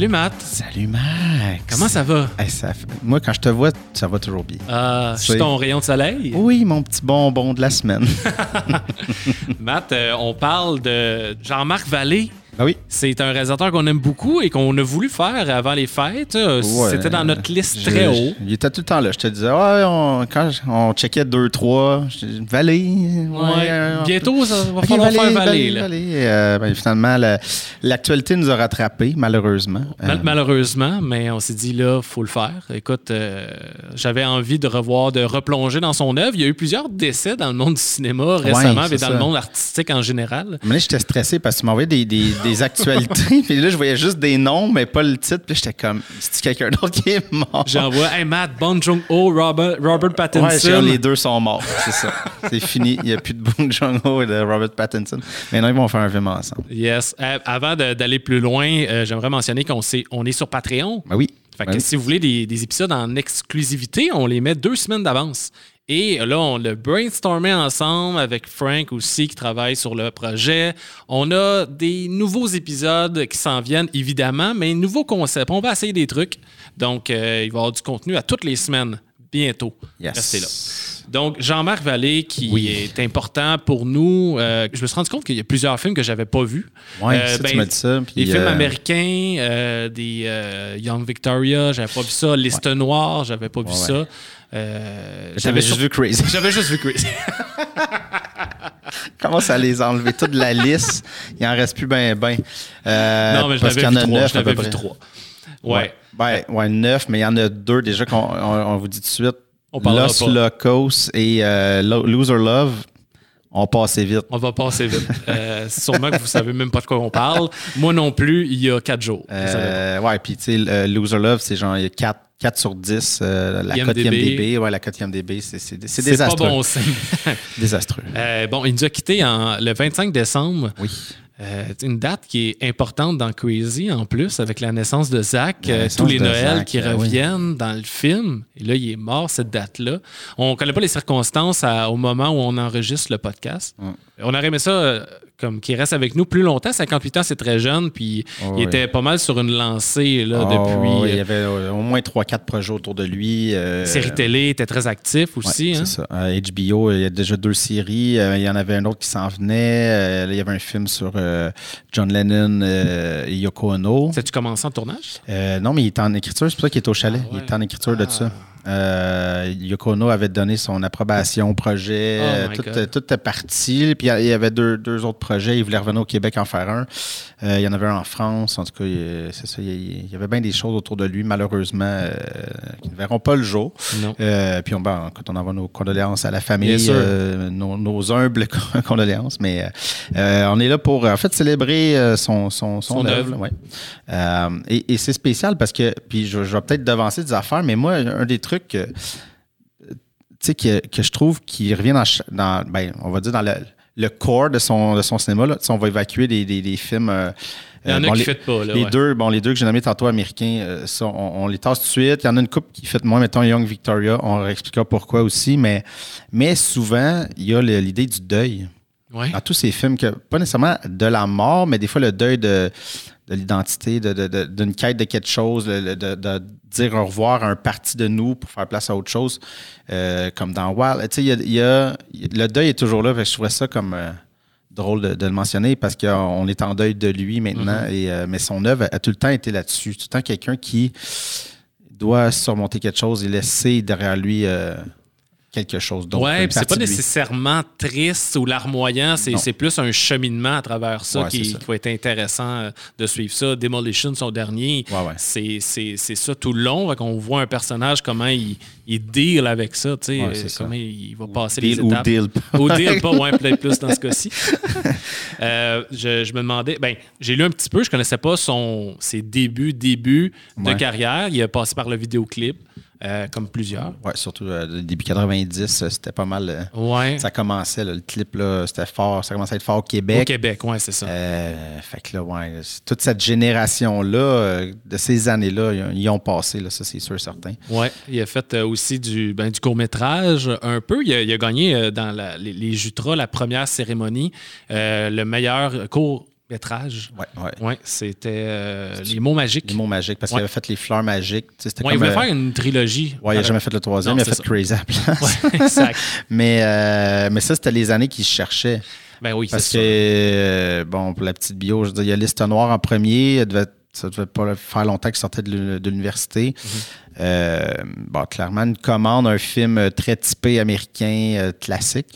Salut Matt. Salut Max. Comment ça va? Hey, ça fait- Moi, quand je te vois, ça va toujours bien. Euh, je suis C'est- ton rayon de soleil? Oui, mon petit bonbon de la semaine. Matt, euh, on parle de Jean-Marc Vallée. Ah oui. C'est un réalisateur qu'on aime beaucoup et qu'on a voulu faire avant les fêtes. Euh, Ouais. C'était dans notre liste Je- très je- haut. Il était tout le temps là. Je te disais, ouais, on, quand on checkait 2-3, Vallée. Ouais. Bientôt, ça va falloir Vallée, faire Vallée. Vallée, là. Vallée. Euh, ben, finalement, la- l'actualité nous a rattrapés, malheureusement. Mal- Euh, malheureusement, mais on s'est dit là, faut le faire. Écoute, euh, j'avais envie de revoir, de replonger dans son œuvre. Il y a eu plusieurs décès dans le monde du cinéma récemment, mais dans ça. le monde artistique en général. Mais là, j'étais stressé parce que tu m'envoyais des, des, des actualités. puis là, je voyais juste des noms, mais pas le titre. Puis j'étais comme, c'est quelqu'un d'autre qui est mort? J'envoie Hey Matt, Bon Joon-ho, Robert, Robert Pattinson. Ouais, genre, les deux sont morts, c'est ça. c'est fini. Il n'y a plus de Bong Joon-ho et de Robert Pattinson. Mais non, ils vont faire un film ensemble. Yes. Euh, avant d'aller plus loin, euh, j'aimerais mentionner qu'on on est sur Patreon. Ben oui. Fait que Ben oui. si vous voulez des, des épisodes en exclusivité, on les met deux semaines d'avance. Et là, on l'a brainstormé ensemble avec Frank aussi qui travaille sur le projet. On a des nouveaux épisodes qui s'en viennent, évidemment, mais nouveaux concepts. On va essayer des trucs. Donc, euh, il va y avoir du contenu à toutes les semaines, bientôt. Yes. Restez là. Donc, Jean-Marc Vallée, qui Oui. est important pour nous. euh, je me suis rendu compte qu'il y a plusieurs films que j'avais pas vus. Ouais, Euh, ça, ben, tu m'as dit ça. puis, des films euh, américains, des Young Victoria, j'avais pas vu ça. Liste noire, j'avais pas vu Ouais, ça. Euh, J'avais juste sur- vu Crazy. J'avais juste vu Crazy. Comment ça les a enlevés toute la liste? Il en reste plus ben ben. Euh, non, mais je parce qu'il y en a trois. neuf Je à peu l'avais vu près. trois. Ouais. Ben, ouais, neuf, mais il y en a deux déjà qu'on on, on vous dit tout de suite. On Los. Locos et euh, Lo- Loser Love ont passé vite. On va passer vite. Euh, sûrement que vous savez même pas de quoi on parle. Moi non plus, il y a quatre jours. Euh, ouais, puis tu sais, Loser Love, c'est genre il y a 4, 4 sur 10. euh, la cote IMDb. Ouais, la cote IMDB, c'est c'est- c'est pas désastreux. bon signe. Désastreux. Euh, bon, il nous a quittés en, le 25 décembre. Oui. Euh, une date qui est importante dans Crazy en plus, avec la naissance de Zach, euh, naissance tous les Noëls Zach, qui euh, oui. reviennent dans le film. Et là, il est mort cette date-là. On ne connaît pas les circonstances à- au moment où on enregistre le podcast. On aurait aimé ça euh, comme qu'il reste avec nous plus longtemps. 58 ans, c'est très jeune, puis Oh, il oui. était pas mal sur une lancée là, Oh, depuis. oui, il y euh, avait euh, au moins 3-4 projets autour de lui. euh, série télé, était très actif Ouais, aussi. hein. c'est ça. Euh, HBO, il y a déjà deux séries. Euh, il y en avait un autre qui s'en venait. Euh, il y avait un film sur euh, John Lennon euh, et Yoko Ono. Ça tu commencé en tournage? Euh, non, mais il est en écriture. C'est pour ça qu'il est au chalet. Ah ouais. Il est en écriture de ça. Euh, Yoko Ono avait donné son approbation au projet. Oh Euh, my tout, God. euh, tout est parti. Puis il y avait deux, deux autres projets. Il voulait revenir au Québec en faire un. Euh, il y en avait un en France. En tout cas, il- c'est ça. Il il y avait bien des choses autour de lui, malheureusement, euh, qui ne verront pas le jour. Euh, puis on, ben, quand on envoie nos condoléances à la famille, euh, nos, nos humbles condoléances, mais euh, euh, on est là pour en fait célébrer euh, son, son, son, Son œuvre. ouais. Euh, et et c'est spécial parce que, puis je, je vais peut-être devancer des affaires, mais moi, un des trucs que, que, que je trouve qui revient dans, ben, on va dire dans le, le corps de son, de son cinéma, là, on va évacuer des, des, des films. euh, Il y en a bon, qui les- ne pas. Là, les ouais. deux, bon, les deux que j'ai nommés tantôt américains, euh, ça, on, on les tasse tout de suite. Il y en a une couple qui fait moins, mettons Young Victoria. On expliquera pourquoi aussi, mais, mais souvent, il y a l'idée du deuil. Ouais. Dans tous ces films, que, pas nécessairement de la mort, mais des fois le deuil de, de l'identité, de- de- de- d'une quête de quelque chose, de, de dire au revoir à un parti de nous pour faire place à autre chose, euh, comme dans Wild. Tu sais, y a, y a- le deuil est toujours là. je trouvais ça comme euh, drôle de, le mentionner parce qu'on est en deuil de lui maintenant, Mm-hmm. et, euh, mais son œuvre a, tout le temps été là-dessus. Tout le temps quelqu'un qui doit surmonter quelque chose et laisser derrière lui quelque chose d'autre. Puis c'est pas nécessairement triste ou larmoyant, c'est plus un cheminement à travers ça, Ouais, qui, ça. qui va être intéressant euh, de suivre ça. Demolition, son dernier, Ouais, ouais. c'est c'est- c'est ça tout le long. On voit un personnage, comment il, il deal avec ça, tu sais, Ouais, euh, ça. comment il va passer Deal les ou étapes. deal pas. Ou deal pas, ouais, peut-être plus dans ce cas-ci. Euh, je, je me demandais, ben, j'ai lu un petit peu, je connaissais pas son, ses débuts, débuts de carrière. Il a passé par le vidéoclip, euh, comme plusieurs. Ouais, surtout euh, début 90, euh, c'était pas mal. euh, Ouais. Ça commençait, là, le clip, c'était fort. Ça commençait à être fort au Au Québec. Québec, ouais, c'est ça. Fait que là, ouais, toute cette génération-là, de ces années-là, ils ont- passé, là, ça, c'est sûr, certain. Ouais, il a fait aussi du, ben, du court-métrage un peu. Il a, il a gagné dans la- les, les Jutras, la première cérémonie, le meilleur court métrage. Ouais, ouais. Ouais, c'était euh, Les mots magiques. Les mots magiques, parce Ouais. qu'il avait fait Les fleurs magiques. C'était Ouais, il voulait euh, faire une trilogie. Ouais, il n'a jamais fait le troisième, Non, il a fait Crazy exact. mais, euh, mais ça, c'était les années qu'il cherchait. Ben oui, Parce ça. que, euh, bon, pour la petite bio, je veux dire, il y a Liste Noire en premier. Elle devait- ça devait pas faire longtemps qu'il sortait de l'uni- de l'université. Euh, bon, clairement, une commande, un film euh, très typé américain, euh, classique.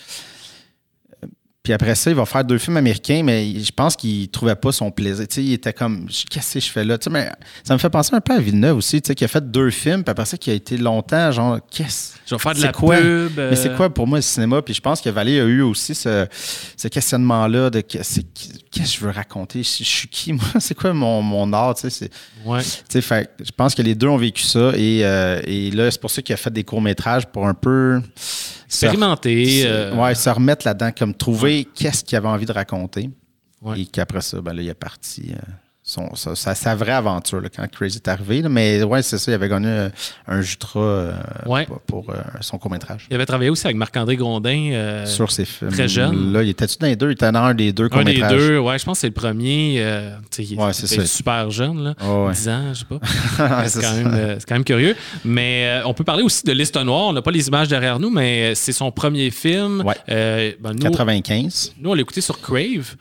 Puis après ça, il va faire deux films américains, mais je pense qu'il trouvait pas son plaisir. Tu sais, il était comme, qu'est-ce que je fais là? Tu sais, mais ça me fait penser un peu à Villeneuve aussi, tu sais, qui a fait deux films, puis après ça, qui a été longtemps, genre, qu'est-ce Je vais faire de la quoi? pub. mais c'est euh, quoi pour moi le cinéma? Puis je pense que Valet a eu aussi ce, ce questionnement-là de qu'est-ce que je veux raconter? Je, je suis qui, moi? C'est quoi mon, mon art? Tu sais, c'est- Ouais. tu sais, fait, je pense que les deux ont vécu ça. Et, euh, et là, c'est pour ça qu'il a fait des courts-métrages pour un peu. Expérimenter. se- euh, ouais, se remettre là-dedans, comme trouver qu'est-ce qu'il avait envie de raconter. Et qu'après ça, ben là, il est parti. Son, sa, sa- sa vraie aventure là, quand Crazy est arrivé. là. Mais ouais, c'est ça, il avait gagné euh, un Jutra euh, Ouais. pour, euh, son court-métrage. Il avait travaillé aussi avec Marc-André Grondin. euh, Sur ces films. très jeune. Là, il était-tu dans les deux? Il était dans un des deux un des deux, ouais, je pense que c'est le premier. il Ouais, c'est était ça. super jeune, là. Ouais, ouais. 10 ans, je sais pas. C'est quand, ça. même, c'est quand même curieux. Mais on peut parler aussi de Liste Noire. On n'a pas les images derrière nous, mais c'est son premier film. Ben, nous, 95. nous, on l'a écouté sur Crave.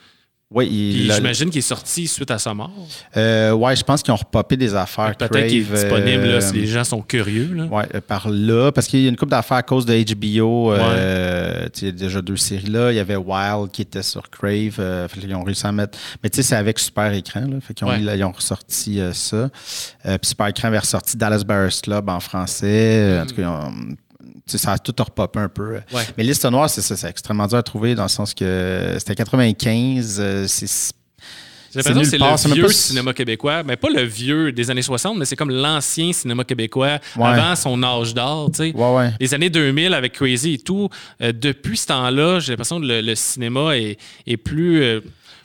Oui, il, j'imagine qu'il est sorti suite à sa mort. euh, ouais, je pense qu'ils ont repopé des affaires. Peut-être qu'il est disponible là, euh, si les gens sont curieux. Là. Ouais, euh, par là, parce qu'il y a une couple d'affaires à cause de HBO. euh, il y a déjà deux séries là. Il y avait Wild qui était sur Crave. euh, fait qu'ils ont réussi à mettre. Mais tu sais, c'est avec Super Écran. Là, fait ont, Ouais. ils ont ressorti euh, ça. Euh, puis Super Écran avait ressorti Dallas Bears Club en français. En tout cas, ils ont- tu sais, ça a tout repopé un peu. Ouais. Mais Liste Noire, c'est ça, c'est extrêmement dur à trouver dans le sens que c'était 95. euh, c'est J'ai l'impression que c'est le vieux cinéma québécois, mais pas le vieux des années 60, mais c'est comme l'ancien cinéma québécois Ouais. avant son âge d'or. tu sais. Ouais, ouais. Les années 2000 avec Crazy et tout, euh, depuis ce temps-là, j'ai l'impression que le, le cinéma est, est plus, euh,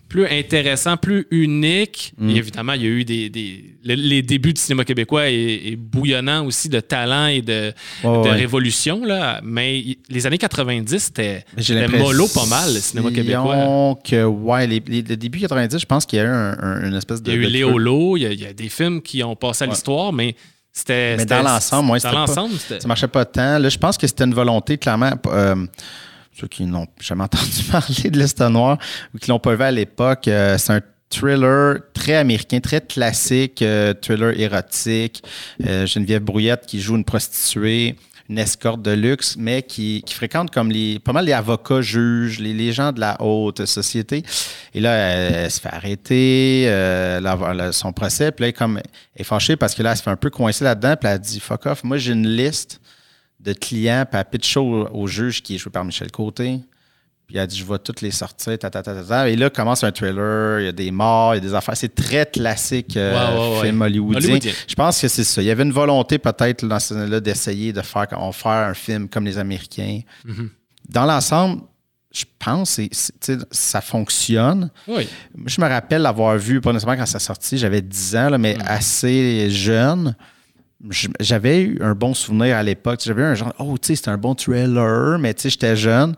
plus intéressant, plus unique. Mm. Et évidemment, il y a eu des, des- le- les débuts du cinéma québécois est, est bouillonnant aussi de talent et de, Ouais, de ouais. révolution. Là. Mais les années 90, c'était mollo pas mal, le cinéma québécois. que, ouais, les, les- le début 90, je pense qu'il y a eu un- un- une espèce de. Il y a eu de Léo creux. Lo, il y, a, il y a des films qui ont passé à Ouais. l'histoire, mais c'était. Mais dans l'ensemble, ouais, Dans l'ensemble. Ça marchait pas tant. Là, je pense que c'était une volonté, clairement. euh, ceux qui n'ont jamais entendu parler de Noir ou qui l'ont pas vu à l'époque, euh, c'est un thriller très américain, très classique, euh, thriller érotique. Euh, Geneviève Brouillette qui joue une prostituée, une escorte de luxe, mais qui, qui fréquente comme les, pas mal les avocats, juges, les, les gens de la haute société. Et là, elle, se fait arrêter, euh, son procès, puis là, elle comme, elle est fâchée parce que là, elle se fait un peu coincer là-dedans, puis elle dit Fuck off, moi, j'ai une liste de clients, puis elle pitch au, au juge qui est joué par Michel Côté. Puis elle dit, je vais toutes les sortir, ta, ta, ta, ta, ta. Et là commence un thriller, il y a des morts, il y a des affaires. C'est très classique euh, ouais. film hollywoodien. Hollywoodien. Je pense que c'est ça. Il y avait une volonté peut-être dans ce là d'essayer de faire, on faire un film comme les Américains. Mhm. Dans l'ensemble, je pense que ça fonctionne. Oui. Moi, je me rappelle l'avoir vu, pas nécessairement quand ça sorti, j'avais 10 ans, là, mais Mm. assez jeune. J'avais eu un bon souvenir à l'époque. J'avais eu un genre, oh, tu sais, c'était un bon trailer, mais tu sais, j'étais jeune.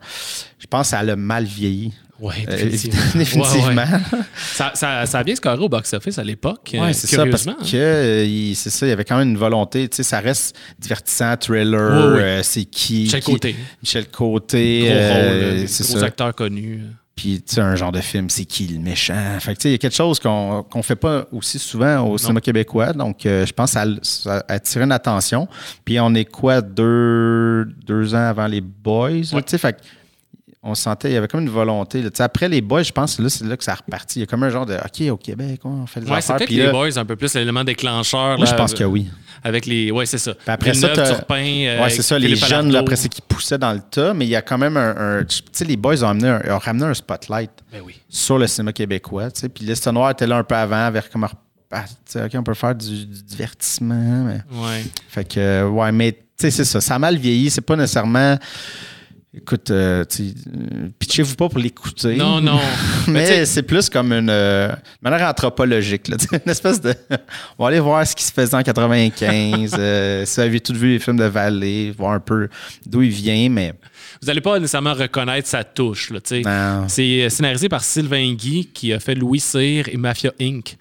Je pense que ça a mal vieilli. Oui, Euh, définitivement. définitivement. Ouais, ouais. Ça, ça, ça a bien scoré au box-office à l'époque. Ouais, euh, c'est ça, parce que euh, il- c'est ça, il y avait quand même une volonté, tu sais, ça reste divertissant, thriller, Ouais, euh, c'est qui? Michel qui- Côté. Michel Côté, Gros rôle, gros ça. acteurs connus. Puis, tu sais, un genre de film, c'est qui le méchant? Fait que, tu sais, il y a quelque chose qu'on qu'on fait pas aussi souvent au cinéma québécois. Donc, euh, je pense que ça, a- attiré une attention. Puis, on est quoi, deux, deux ans avant les Boys? Ouais. Tu sais, fait que on sentait, il y avait comme une volonté. là. Après les Boys, je pense que là, c'est là que ça a reparti. Il y a comme un genre de, OK, au Québec, on fait des Ouais, c'est affaires. peut-être Puis les là, boys un peu plus l'élément déclencheur. moi, là, je pense que oui. Avec les. Ouais, c'est ça. après ça, Villeneuve, t'as- Turpin, euh, Ouais, c'est ça, les jeunes, là, après, c'est qui poussaient dans le tas, mais il y a quand même un. un- tu sais, les Boys ont, amené un- ont ramené un spotlight Ben oui. sur le cinéma québécois. tu sais. Puis Liste Noire était là un peu avant, vers comme. ah, tu sais, OK, on peut faire du, du divertissement. Mais... Ouais. Fait que, ouais, mais tu sais, c'est ça. Ça a mal vieilli. C'est pas nécessairement Écoute, euh, pitchez-vous pas pour l'écouter. Non, non. Mais c'est plus comme une euh, manière anthropologique. Là, une espèce de. On va aller voir ce qui se faisait en 95. euh, si vous avez tout vu les films de Vallée, voir un peu d'où il vient, mais. vous n'allez pas nécessairement reconnaître sa touche. C'est euh, scénarisé par Sylvain Guy qui a fait Louis Cyr et Mafia Inc.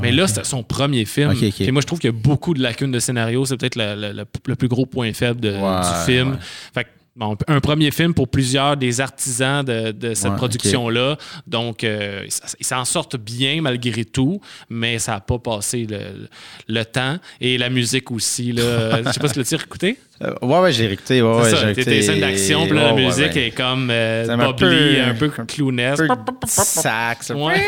Mais là, c'était son premier film. Et moi, je trouve qu'il y a beaucoup de lacunes de scénario. C'est peut-être le, le- le- le plus gros point faible de- du film. Fait que, bon, un premier film pour plusieurs des artisans de, de cette Ouais, production-là. Donc, euh, ils s'en sortent bien malgré tout, mais ça n'a pas passé le, le temps. Et la musique aussi. Là. Je sais pas si tu l'as écouté. Euh, ouais, ouais, j'ai écouté. Ouais, C'est ça, écouté. des scènes d'action, puis là, la Ouais, musique ouais. est comme euh, un peu- peu clownesque. Un peu sax. Ouais,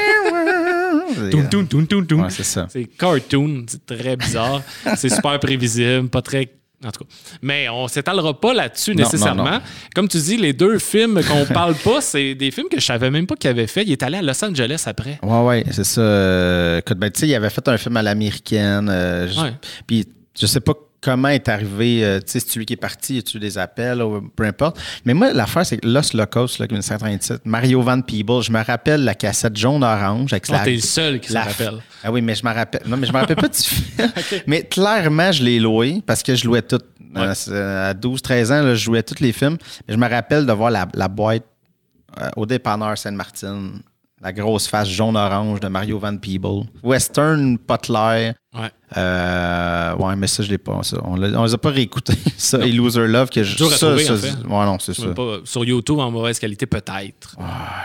c'est ça. C'est cartoon, c'est très bizarre. c'est super prévisible, pas très. En tout cas. Mais on s'étalera pas là-dessus nécessairement. non, non. Comme tu dis, les deux films qu'on parle pas, c'est des films que je savais même pas qu'il avait fait. Il est allé à Los Angeles après. Ouais, ouais, c'est ça. Écoute, ben, tu sais, il avait fait un film à l'américaine. euh, Ouais. Puis, je sais pas comment est arrivé, euh, tu sais, c'est lui qui est parti, as-tu des appels ou peu importe. Mais moi, l'affaire, c'est que Los Locos, là, 1937, Mario Van Peebles, je me rappelle la cassette jaune-orange avec Oh, la. t'es le seul qui la- rappelle. Ah oui, mais je me rappelle. Non, mais je me rappelle pas du film. Mais clairement, je l'ai loué parce que je louais tout. Euh, c'est- à 12-13 ans, là, je jouais tous les films. Mais je me rappelle de voir la, la boîte euh, au dépanneur Sainte-Martine. La grosse face jaune-orange de Mario Van Peebles. Western, pas clair. Ouais. Euh, ouais, mais ça, je l'ai pas. Ça. On, les a pas réécoutés. Ça, et Loser Love, que je. Ça, trouver, ça, en fait. Ouais, non, c'est ça. Pas- sur YouTube en mauvaise qualité, peut-être. Ah,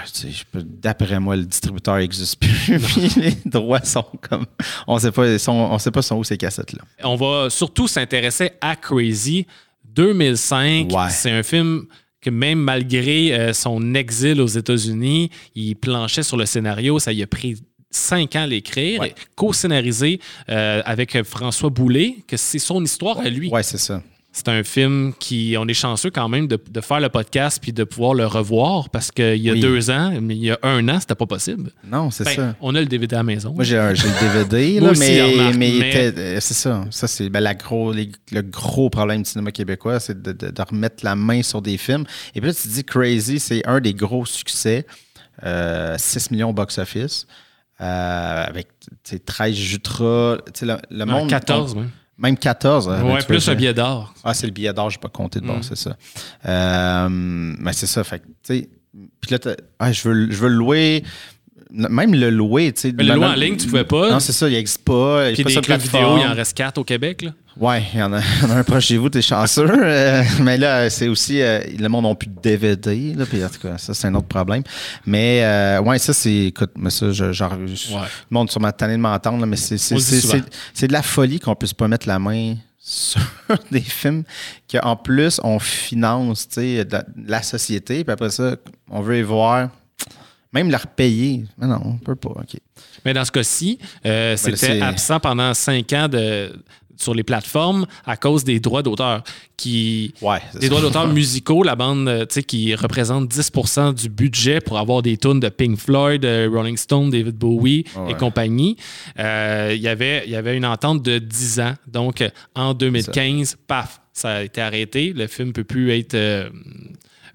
D'après moi, le distributeur n'existe plus. Puis les droits sont comme. On sait pas, sont- on sait pas sont où ces cassettes-là. On va surtout s'intéresser à Crazy 2005. Ouais. C'est un film que même malgré euh, son exil aux États-Unis, il planchait sur le scénario. Ça y a pris cinq ans à l'écrire. Ouais. Co-scénarisé euh, avec François Boulet, que c'est son histoire à lui. Ouais, c'est ça. C'est un film qui, on est chanceux quand même de, de faire le podcast puis de pouvoir le revoir parce qu'il y a Oui. deux ans, mais il y a un an, c'était pas possible. Non, c'est Ben, ça. on a le DVD à la maison. Moi, j'ai le DVD, là, aussi, mais, mais, euh, c'est ça. Ça, c'est ben, la gros, les- le gros problème du cinéma québécois, c'est de, de- de remettre la main sur des films. Et puis là, tu dis Crazy, c'est un des gros succès. Euh, 6 millions au box-office. euh, avec tu sais, 13 Jutra. Tu sais, Le, le monde. 14, on- ouais. Même 14. hein, Ouais, plus un billet d'or. Ah, c'est le billet d'or, je n'ai pas compté de bon, Mm. c'est ça. Euh, mais c'est ça, fait que, tu sais. Puis là, ah, je, veux, le- je veux le louer. Même le louer, tu sais. Mais le louer en ligne, tu pouvais pas. Non, c'est ça, il n'existe pas. Il Puis des sur clubs plateforme. vidéo, il en reste quatre au Québec. Là. Ouais, il y, en a, il y en a un proche chez vous, t'es chanceux. Euh, mais là, c'est aussi. euh, le monde n'a plus de DVD. Là, puis en tout cas, ça, c'est un autre problème. Mais euh, ouais, ça, c'est. Écoute, mais ça, je- genre. Ouais. Le monde sur ma tanné de m'entendre, là, mais c'est, c'est, c'est, de la folie qu'on puisse pas mettre la main sur des films qu'en plus on finance tu sais, la, la société. Puis après ça, on veut les voir. Même leur payer. Mais non, on peut pas. OK. Mais dans ce cas-ci, euh, Ben, c'était absent pendant cinq ans de, sur les plateformes à cause des droits d'auteur. Qui, Ouais. des ça. droits d'auteur musicaux, la bande euh, qui représente 10% du budget pour avoir des tunes de Pink Floyd, euh, Rolling Stone, David Bowie Ouais. et compagnie. Euh, Il y avait- il y avait une entente de 10 ans. Donc, en 2015, paf, ça a été arrêté. Le film ne peut plus être. euh,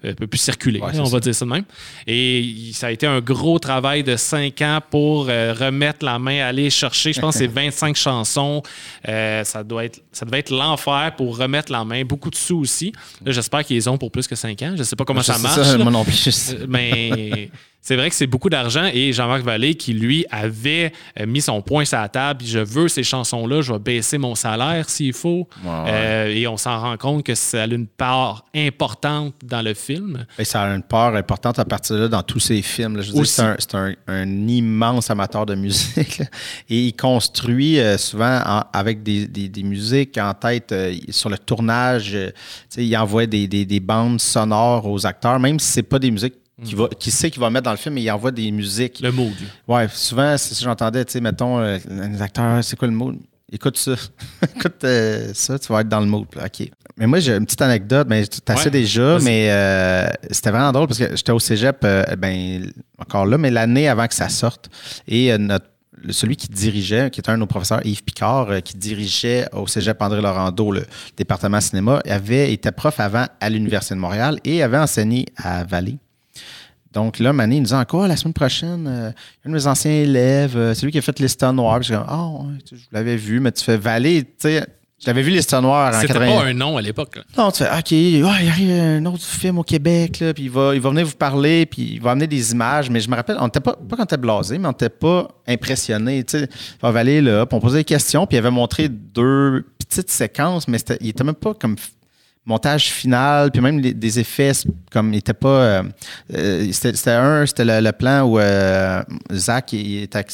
euh, peut plus circuler, Ouais, on ça. va dire ça de même. Et ça a été un gros travail de cinq ans pour euh, remettre la main, aller chercher, je pense, c'est 25 chansons. Euh, ça, doit être, ça devait être l'enfer pour remettre la main. Beaucoup de sous aussi. J'espère qu'ils les ont pour plus que cinq ans. Je sais pas comment ça C'est marche. là. moi non plus. Mais c'est vrai que c'est beaucoup d'argent et Jean-Marc Vallée qui, lui, avait euh, mis son point sur la table. Je veux ces chansons-là, je vais baisser mon salaire s'il faut. Ouais, ouais. Euh, et on s'en rend compte que ça a une part importante dans le film. Et ça a une part importante à partir de là dans tous ses films. c'est un, c'est un- un immense amateur de musique. là. Et il construit euh, souvent en- avec des, des- des musiques en tête euh, sur le tournage. il envoie des, des- des bandes sonores aux acteurs, même si c'est pas des musiques qu'il va- qu'il sait qu'il va mettre dans le film, mais il envoie des musiques. Le mood. Ouais, souvent, que j'entendais, tu sais, mettons, euh, les acteurs, c'est quoi le mot? Écoute ça. Écoute euh, ça, tu vas être dans le mood. OK. Mais moi, j'ai une petite anecdote, mais tu as Ouais, déjà, mais euh, c'était vraiment drôle parce que j'étais au cégep, euh, ben, encore là, mais l'année avant que ça sorte. Et notre, celui qui dirigeait, qui était un de nos professeurs, Yves Picard, qui dirigeait au cégep André Laurando le département cinéma, avait été prof avant à l'Université de Montréal et avait enseigné à Vallée. Donc là, Mané, il nous dit encore la semaine prochaine, euh, un de mes anciens élèves, euh, c'est lui qui a fait l'histoire noire. Je dis, ah, ouais, je l'avais vu, mais tu fais Vallée, tu sais. J'avais vu l'histoire noire en C'était pas un nom à l'époque. Non, tu fais, OK, il arrive un autre film au Québec, là, puis il va, il va venir vous parler, puis il va amener des images. Mais je me rappelle, on n'était pas, pas quand t'es blasé, mais on n'était pas impressionné. Tu sais, il va aller là, puis on posait des questions, puis il avait montré deux petites séquences, mais il était même pas comme montage final, puis même des effets comme il était pas. Euh, euh, c'était un, c'était le, plan où euh, Zach il était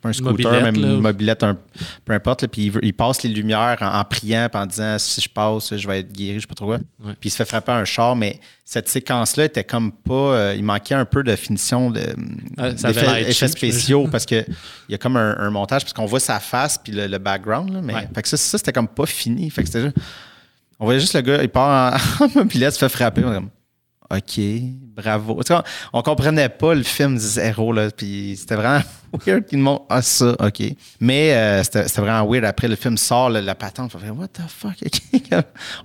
pas un scooter, même une mobilette, un, peu importe. puis il, passe les lumières en, priant, en disant si je passe, je vais être guéri, je sais pas trop quoi. Puis il se fait frapper un char, mais cette séquence-là était comme pas. il manquait un peu de finition de, ah, d'effets spéciaux parce qu'il y a comme un, montage, parce qu'on voit sa face puis le, background. Là, mais fait que ça, ça c'était comme pas fini. Fait que c'était juste on voyait juste le gars, il part en, mobilette, se fait frapper. On comme, OK, bravo. on, ne comprenait pas le film zéro, là, puis c'était vraiment weird qu'ils montrent ah, ça, OK. Mais euh, c'était, vraiment weird. Après, le film sort, la patente, on fait, What the fuck?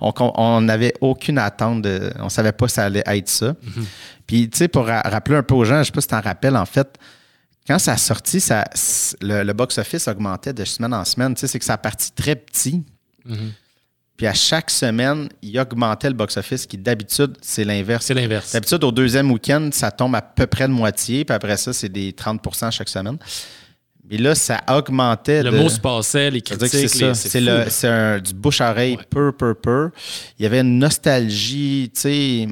on n'avait aucune attente, de, on savait pas si ça allait être ça. Mm-hmm. Puis, tu sais, pour rappeler un peu aux gens, je sais pas si tu t'en rappelles, en fait, quand ça a sorti, ça, le, box-office augmentait de semaine en semaine. Tu sais, c'est que ça a parti très petit. Mm-hmm. Puis à chaque semaine, il augmentait le box-office, qui d'habitude, c'est l'inverse. C'est l'inverse. D'habitude, au deuxième week-end, ça tombe à peu près de moitié, puis après ça, c'est des 30% chaque semaine. Mais là, ça augmentait. Le mot se passait, les critiques. C'est ça. C'est du bouche-oreille, peu, peu, peu. Il y avait une nostalgie, tu sais.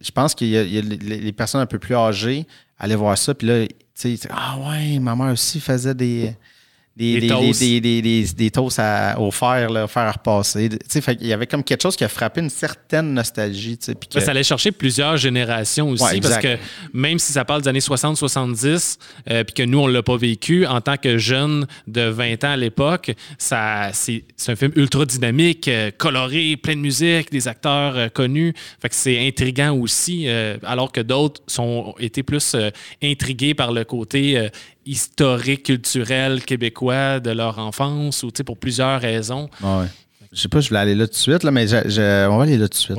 Je pense qu'il y, a les personnes un peu plus âgées allaient voir ça, puis là, tu sais, ah ouais, ma mère aussi faisait des des, des, toasts. Des, des, des, toasts à, au fer, là, fer à repasser. il y avait comme quelque chose qui a frappé une certaine nostalgie. Que... Ça allait chercher plusieurs générations aussi, parce que même si ça parle des années 60-70, euh, puis que nous, on ne l'a pas vécu, en tant que jeune de 20 ans à l'époque, c'est un film ultra dynamique, euh, coloré, plein de musique, des acteurs euh, connus. Fait que c'est intriguant aussi, alors que d'autres sont été plus intrigués par le côté historique, culturel québécois de leur enfance ou pour plusieurs raisons. Ah ouais. Je sais pas, je voulais aller là tout de suite, là, mais on va aller là tout de suite.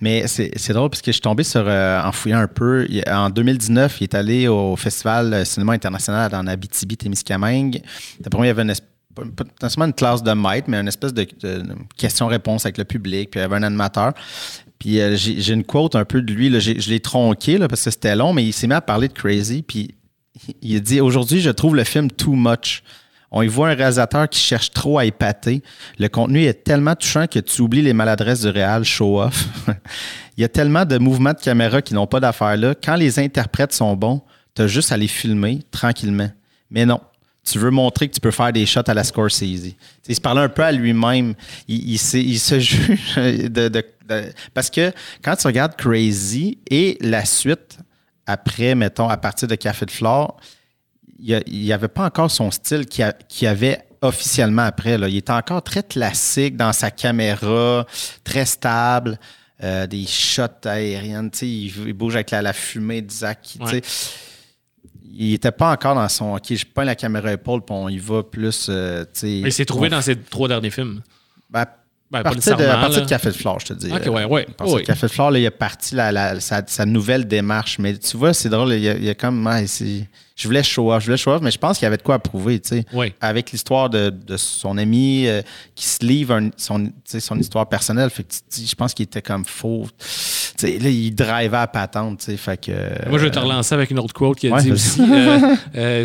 mais c'est drôle parce que je suis tombé sur, euh, en fouillant un peu, en 2019, il est allé au Festival Cinéma International en Abitibi-Témiscamingue. D'après moi, il y avait une, pas une classe de maître, mais une espèce de, question-réponse avec le public, puis il y avait un animateur. Puis euh, j'ai une quote un peu de lui, là, je l'ai tronqué là, parce que c'était long, mais il s'est mis à parler de Crazy, puis il dit Aujourd'hui, je trouve le film too much. On y voit un réalisateur qui cherche trop à épater. Le contenu est tellement touchant que tu oublies les maladresses du réal show-off. il y a tellement de mouvements de caméra qui n'ont pas d'affaire là. Quand les interprètes sont bons, tu as juste à les filmer tranquillement. Mais non, tu veux montrer que tu peux faire des shots à la Scorsese. il se parlait un peu à lui-même. Il, se juge de, Parce que quand tu regardes Crazy et la suite, après, mettons, à partir de Café de Flore, il n'y avait pas encore son style qu'il y avait officiellement après. Là. Il était encore très classique dans sa caméra, très stable, euh, des shots aériennes. Il, il bouge avec la, fumée de Zach. Il n'était pas encore dans son OK, je peins la caméra épaule, puis on y va plus. Euh, Mais il s'est trouvé dans ses trois derniers films. Ben, ben, à, partir de, Café de Flore, je te dis. OK, ouais, ouais. À Café de Flore, là, il a parti la, sa, nouvelle démarche. Mais tu vois, c'est drôle, il y a, il y a comme. Je voulais show off, je voulais show off, mais je pense qu'il y avait de quoi à prouver, tu sais. Avec l'histoire de, son ami euh, qui se livre son, son histoire personnelle. Fait que je pense qu'il était comme faux. là, il drivait à patente, tu sais. Fait que. Moi, je vais te relancer avec une autre quote qui a dit aussi. Euh, euh,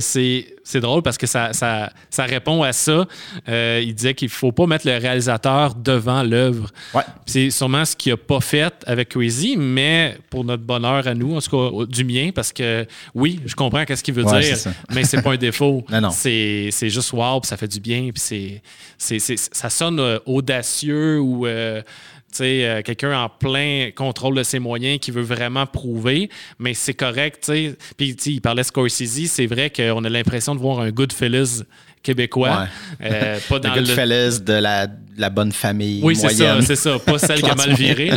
c'est drôle parce que ça, ça, ça répond à ça. Euh, il disait qu'il ne faut pas mettre le réalisateur devant l'œuvre. C'est sûrement ce qu'il n'a pas fait avec Crazy, mais pour notre bonheur à nous, en tout cas du mien, parce que oui, je comprends qu'est-ce qu'il veut dire, mais c'est pas un défaut. non, non. C'est juste wow, puis ça fait du bien, puis c'est, ça sonne euh, audacieux ou. Euh, euh, quelqu'un en plein contrôle de ses moyens qui veut vraiment prouver, mais c'est correct. Puis il parlait Scorsese, c'est vrai qu'on a l'impression de voir un Goodfellas québécois. Euh, pas dans le de la, la, bonne famille. Oui, c'est ça, c'est ça. Pas celle qui a mal viré.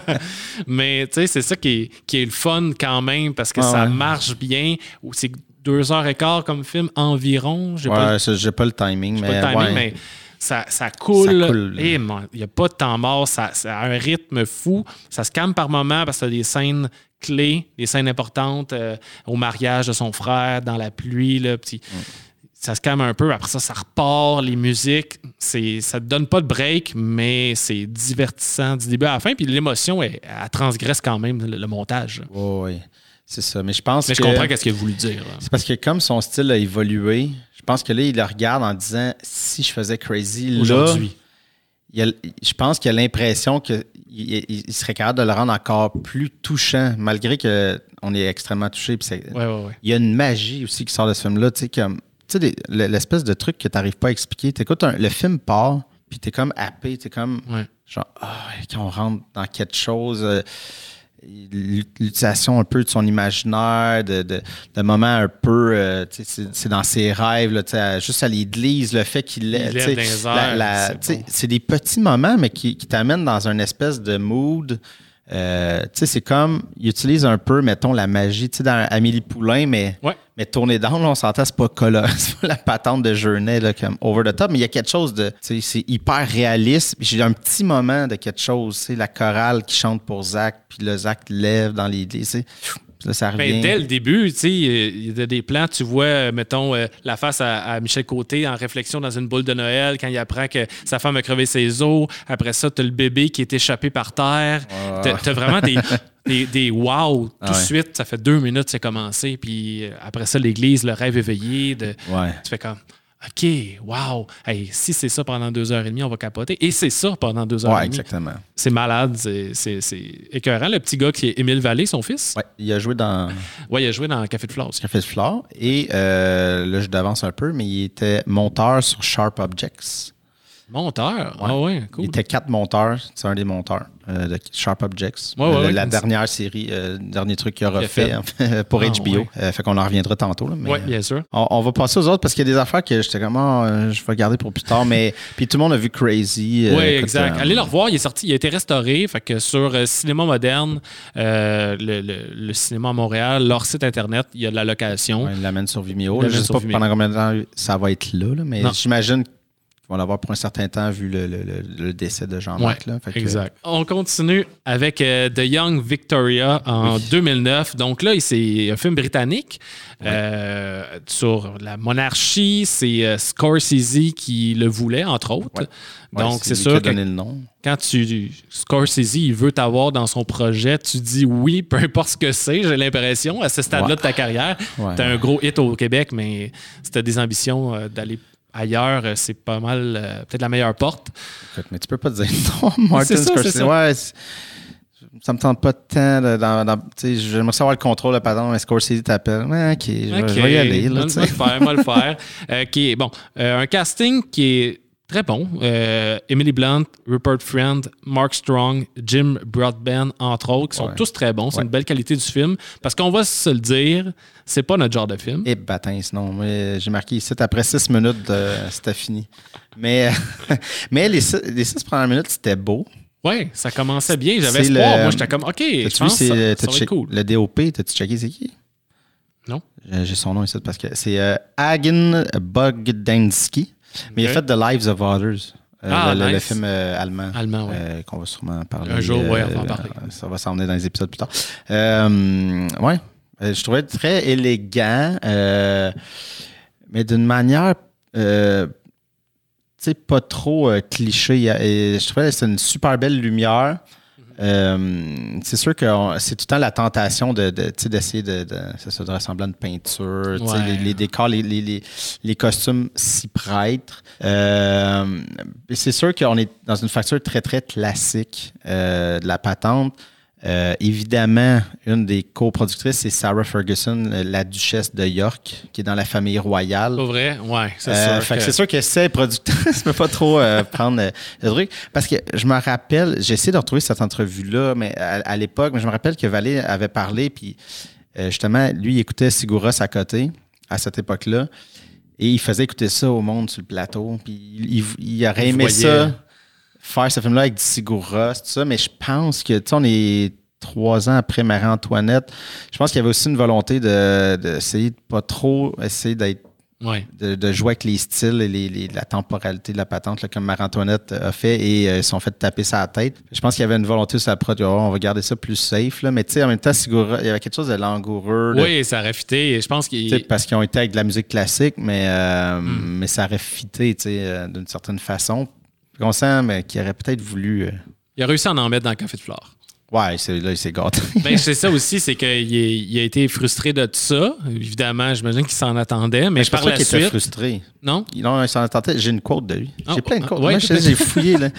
Mais tu sais, c'est ça qui est, qui est, le fun quand même parce que ça marche bien. C'est deux heures et quart comme film environ. J'ai pas, Ouais, j'ai pas le timing, mais, pas le timing, ouais. mais ça, ça coule. Ça il n'y a pas de temps mort. Ça, ça a un rythme fou. Ça se calme par moments parce que des scènes clés, des scènes importantes euh, au mariage de son frère, dans la pluie. Là, puis Ça se calme un peu. Après ça, ça repart. Les musiques, c'est, ça te donne pas de break, mais c'est divertissant du début à la fin. Puis l'émotion, elle, elle transgresse quand même le, le montage. Ouais, ouais. C'est ça. Mais je pense Mais je comprends qu'est-ce qu'il a voulu dire. c'est parce que comme son style a évolué, je pense que là, il le regarde en disant si je faisais crazy là, Aujourd'hui. il a- je pense qu'il a l'impression qu'il il- serait capable de le rendre encore plus touchant, malgré qu'on est extrêmement touché. Ouais, ouais, ouais. Il y a une magie aussi qui sort de ce film-là, tu sais, comme, tu sais, l'espèce de truc que tu n'arrives pas à expliquer. Tu écoutes le film part, puis tu es comme happé, tu es comme, Ouais. genre, ah, quand on rentre dans quelque chose, euh, l'utilisation un peu de son imaginaire, de, de, de moments un peu, euh, tu sais, c'est dans ses rêves, là, juste à l'église, le fait qu'il c'est des petits moments, mais qui, qui t'amènent dans une espèce de mood. Euh, tu sais, c'est comme, il utilise un peu, mettons, la magie, tu sais, dans Amélie Poulain, mais, Ouais. Mais tourné down, là, on s'entend, c'est pas c'est pas la patente de Journey, là, comme over the top, mais il y a quelque chose de, c'est hyper réaliste. J'ai un petit moment de quelque chose, sais, la chorale qui chante pour Zach, puis le Zach lève dans. Puis là, ça revient. Ben, dès le début, il y a des plans, tu vois, euh, mettons, euh, la face à, à Michel Côté en réflexion dans une boule de Noël quand il apprend que sa femme a crevé ses os. Après ça, tu as le bébé qui est échappé par terre. Ouais. Tu as vraiment des, des, des wow tout Ah de ouais. suite. Ça fait deux minutes, c'est commencé. Puis euh, après ça, l'église, le rêve éveillé. De, Ouais. tu fais comme. OK, wow. Hey, si c'est ça pendant deux heures et demie, on va capoter. Et c'est ça pendant deux heures Ouais, et demie. exactement. C'est malade, c'est- écœurant. Le petit gars qui est Émile Vallée, son fils, Ouais, il a joué dans ouais, il a joué dans Café de Flore. Café de Flore et euh, là, je d'avance un peu, mais il était monteur sur Sharp Objects. Monteur. Ah ouais, cool. Il était quatre monteurs. C'est un des monteurs euh, de Sharp Objects. Ouais, ouais, Euh, ouais, la dernière série, euh, dernier truc qu'il a fait, fait. fait, pour Ah, HBO. ouais. Euh, fait qu'on en reviendra tantôt. Oui, bien sûr. on, on va passer aux autres parce qu'il y a des affaires que j'étais comme, Ah, euh, je vais garder pour plus tard. Mais puis tout le monde a vu Crazy. euh, oui, exact. euh, Allez le revoir, il est sorti, il a été restauré. Fait que sur euh, Cinéma Moderne, euh, le, le- le cinéma à Montréal, leur site internet, il y a de la location. ouais, il l'amène sur Vimeo. Là. Je l'amène sais pas Vimeo. pendant combien de temps ça va être là, là, mais j'imagine qu'ils vont l'avoir pour un certain temps vu le, le- le- le décès de Jean-Marc. Ouais, que- Exact. On continue avec euh, The Young Victoria en 2009. Donc là, c'est un film britannique euh, sur la monarchie. C'est euh, Scorsese qui le voulait, entre autres. Ouais. Ouais, Donc, c'est sûr qui a que le nom. quand tu Scorsese, il veut t'avoir dans son projet, tu dis oui, peu importe ce que c'est, j'ai l'impression, à ce stade-là Ouais. de ta carrière. Ouais, tu as un gros hit au Québec, mais si tu as des ambitions euh, d'aller ailleurs, euh, c'est pas mal, euh, peut-être la meilleure porte. Écoute, mais tu peux pas dire non, Martin ça, Scorsese. Ouais, ça me tente pas. De, dans, dans- sais, J'aimerais savoir le contrôle, là, pardon, mais Scorsese t'appelle. Ouais, ok, je, vais- OK, je vais y aller. Là, moi, le faire, moi le faire. Euh, qui est, bon, euh, un casting qui est très bon. Euh, Emily Blunt, Rupert Friend, Mark Strong, Jim Broadbent, entre autres, qui sont Ouais. tous très bons. C'est Ouais. une belle qualité du film. Parce qu'on va se le dire, c'est pas notre genre de film. Et bâtin, sinon. Moi, J'ai marqué ici, après six minutes, euh, c'était fini. Mais, mais les, six, les six premières minutes, c'était beau. Ouais, ça commençait bien. J'avais espoir. le- Moi, j'étais comme, OK, je pense que c'est- ça, t'as ça va check- être cool. le DOP, t'as-tu checké c'est qui? Non. J'ai j'ai son nom ici parce que c'est euh, Hagen Bogdansky. Mais il a fait The Lives of Others. euh, Ah, le, film euh, allemand. Allemand, ouais. euh, qu'on va sûrement parler. Un jour, ouais, on va en parler. Ça va s'emmener dans les épisodes plus tard. Ouais. Je trouvais très élégant, mais d'une manière, tu sais, pas trop cliché. Je trouvais que c'est une super belle lumière. Euh, c'est sûr que c'est tout le temps la tentation de, d'essayer de, de, ça, de ressembler à une peinture. Ouais. Les, les décors, les, les, les, costumes s'y prêtent. Euh, c'est sûr qu'on est dans une facture très, très classique euh, de la patente. Euh, évidemment, une des coproductrices, c'est Sarah Ferguson, la duchesse de York, qui est dans la famille royale. Pas vrai? Ouais, c'est Euh, sûr. que c'est sûr que c'est productrice, ne peut pas trop euh, prendre euh, le truc. Parce que je me rappelle, j'ai essayé de retrouver cette entrevue-là, mais à, à l'époque, mais je me rappelle que Valé avait parlé, puis justement, lui, il écoutait Sigouros à côté, à cette époque-là, et il faisait écouter ça au monde sur le plateau, puis il, il- il aurait aimé voyait. ça, faire ce film-là avec du Sigouros, tout ça, mais je pense que, tu sais, on est trois ans après Marie-Antoinette. Je pense qu'il y avait aussi une volonté de- d'essayer de, pas trop essayer d'être Ouais. de, de jouer avec les styles et les, les- la temporalité de la patente, là, comme Marie-Antoinette a fait, et euh, ils sont fait taper sa tête. Je pense qu'il y avait une volonté sur la prod, oh, on va garder ça plus safe, là. mais tu sais, en même temps, Sigura, il y avait quelque chose de langoureux, de- Oui, ça aurait fité. Je pense tu sais, qu'il. parce qu'ils ont été avec de la musique classique, mais, euh, Hmm. mais ça aurait fité tu sais, euh, d'une certaine façon. Puis on sent mais, qu'il aurait peut-être voulu... euh, Il a réussi à en mettre dans le café de flore. Ouais, c'est, là, il s'est gâté. Ben, c'est ça aussi, c'est qu'il est- il a été frustré de tout ça. Évidemment, j'imagine qu'il s'en attendait, mais je pense par la qu'il était suite. frustré. Non? Non, il s'en attendait. J'ai une quote de lui. Ah, j'ai plein de ah, quotes. ouais, Moi, je j'ai fouillé. Là.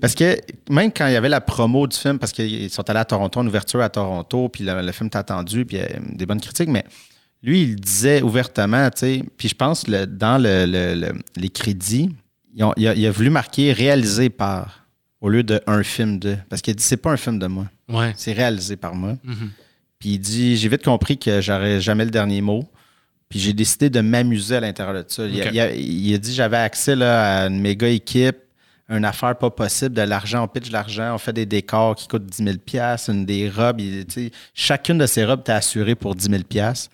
Parce que même quand il y avait la promo du film, parce qu'ils sont allés à Toronto, une ouverture à Toronto, puis le, le film t'a attendu, puis il y a des bonnes critiques, mais lui, il disait ouvertement, tu sais, puis je pense le- dans le- le- le- les crédits, il, a, il a voulu marquer réalisé par au lieu de un film de. Parce qu'il a dit c'est pas un film de moi, Ouais. c'est réalisé par moi. Mhm. Puis il dit j'ai vite compris que j'aurais jamais le dernier mot. Puis j'ai décidé de m'amuser à l'intérieur de ça. Il, a, Ok. il a- il a dit j'avais accès là, à une méga équipe, une affaire pas possible, de l'argent, on pitch de l'argent, on fait des décors qui coûtent 10 000 une des robes. chacune de ces robes t'es assurée pour 10 000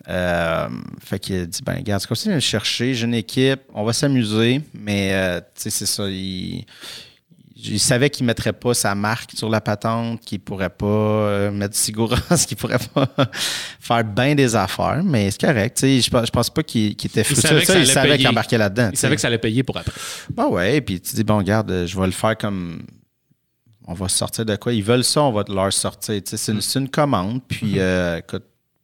euh, Fait qu'il dit ben regarde, comme si je chercher, j'ai une équipe, on va s'amuser, mais euh, c'est ça. Il, il savait qu'il ne mettrait pas sa marque sur la patente, qu'il ne pourrait pas euh, mettre Sigouras, qu'il ne pourrait pas faire bien des affaires, mais c'est correct. Je je pense pas qu'il était frustré. il savait qu'il embarquait là-dedans. Il savait que ça allait payer pour après. Ben ouais, puis tu dis, bon, regarde, je vais le faire comme. On va sortir de quoi? Ils veulent ça, on va leur sortir. C'est une, c'est une commande, puis euh, écoute,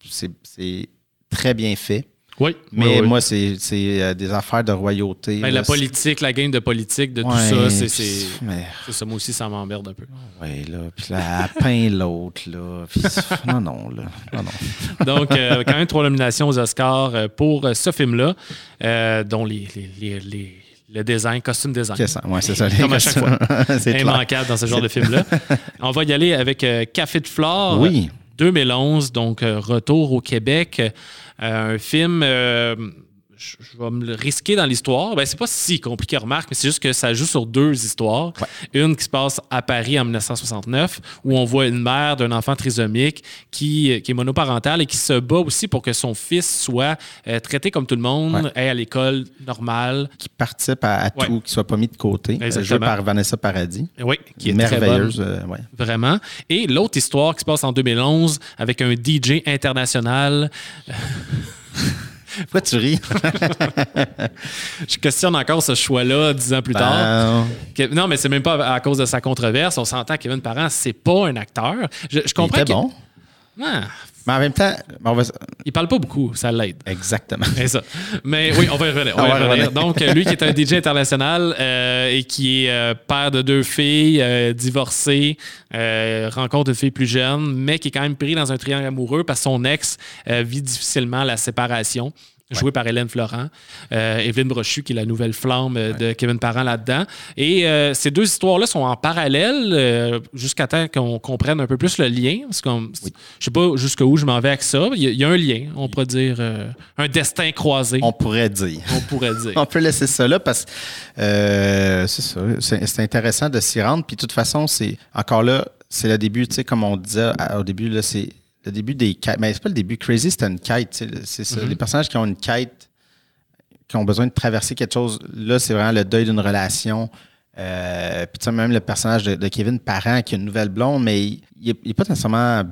c'est très bien fait. Oui. Mais oui, oui. moi, c'est c'est, euh, des affaires de royauté. Ben, là, la politique, la game de politique, de c'est- tout ça, c'est- c'est. mais- C'est ça, moi aussi, ça m'emmerde un peu. Ouais, là, puis là, elle peint l'autre, là. Puis, non, non, là. Non, non. Donc, euh, quand même, trois nominations aux Oscars euh, pour ce film-là, euh, dont les, les, les, les- le design, costume design. Qu'est-ce que- Ouais, c'est ça. Comme à chaque fois. c'est clair. Immanquable dans ce genre de film-là. On va y aller avec euh, Café de Flore. Oui. 2011, donc euh, Retour au Québec. Euh, un film, euh, je je vais me le risquer dans l'histoire. Ben, c'est pas si compliqué, remarque, mais c'est juste que ça joue sur deux histoires. Une qui se passe à Paris en 1969, où on voit une mère d'un enfant trisomique qui, qui est monoparentale et qui se bat aussi pour que son fils soit euh, traité comme tout le monde, Ouais. aille à l'école normale. Qui participe à, à Ouais. tout, qui soit pas mis de côté. Euh, Exactement. Joué par Vanessa Paradis. Oui, qui est très bonne. Merveilleuse. euh, ouais. Vraiment. Et l'autre histoire qui se passe en 2011 avec un DJ international. Pourquoi tu ris? Je questionne encore ce choix-là dix ans plus tard. Ben, Que- non, mais c'est même pas à cause de sa controverse. On s'entend que Kevin Parent, c'est pas un acteur. Je, je il comprends était bon. Ah, Mais en même temps, on va... il parle pas beaucoup, ça l'aide. Exactement. C'est ça. Mais oui, on va y revenir. on va y revenir. Donc, euh, lui qui est un DJ international euh, et qui est euh, père de deux filles, euh, divorcé, rencontre une fille plus jeune, mais qui est quand même pris dans un triangle amoureux parce que son ex vit difficilement la séparation. Joué par Hélène Florent, euh, Evelyne Brochu, qui est la nouvelle flamme euh, de Kevin Parent là-dedans. Et euh, ces deux histoires-là sont en parallèle euh, jusqu'à temps qu'on comprenne un peu plus le lien. Parce que je sais pas jusqu'où je m'en vais avec ça. Il y, a, il y a un lien, on pourrait dire, un destin croisé, On pourrait dire. on pourrait dire. On peut laisser ça là parce que c'est. C'est intéressant de s'y rendre. Puis de toute façon, c'est encore là, c'est le début, tu sais, comme on disait au début, là, c'est le début des quêtes. Mais c'est pas le début. Crazy, c'était une quête. C'est ça. Les personnages qui ont une quête, qui ont besoin de traverser quelque chose, là, c'est vraiment le deuil d'une relation. Euh, puis tu sais, même le personnage de, de Kevin Parent qui a une nouvelle blonde, mais il, il est, il est pas nécessairement.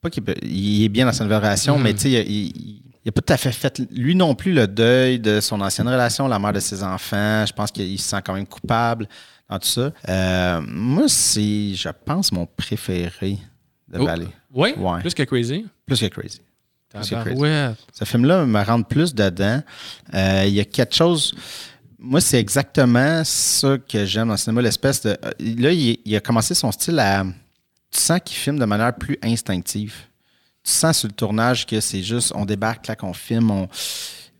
Pas qu'il il est bien dans sa nouvelle relation, mais tu sais, il, il- il- il a pas tout à fait fait, lui non plus, le deuil de son ancienne relation, la mère de ses enfants. Je pense qu'il se sent quand même coupable dans tout ça. Euh, moi, c'est, je pense, mon préféré de Oh. Valley. Oui, Ouais. plus que Crazy? Plus que Crazy. Plus que Crazy. Ouais. Ce film-là me rentre plus dedans. Euh, Il y a quelque chose. Moi, c'est exactement ça que j'aime dans le cinéma, l'espèce de. euh, Là, il, il a commencé son style à. Tu sens qu'il filme de manière plus instinctive. Tu sens sur le tournage que c'est juste, on débarque là, qu'on filme, on,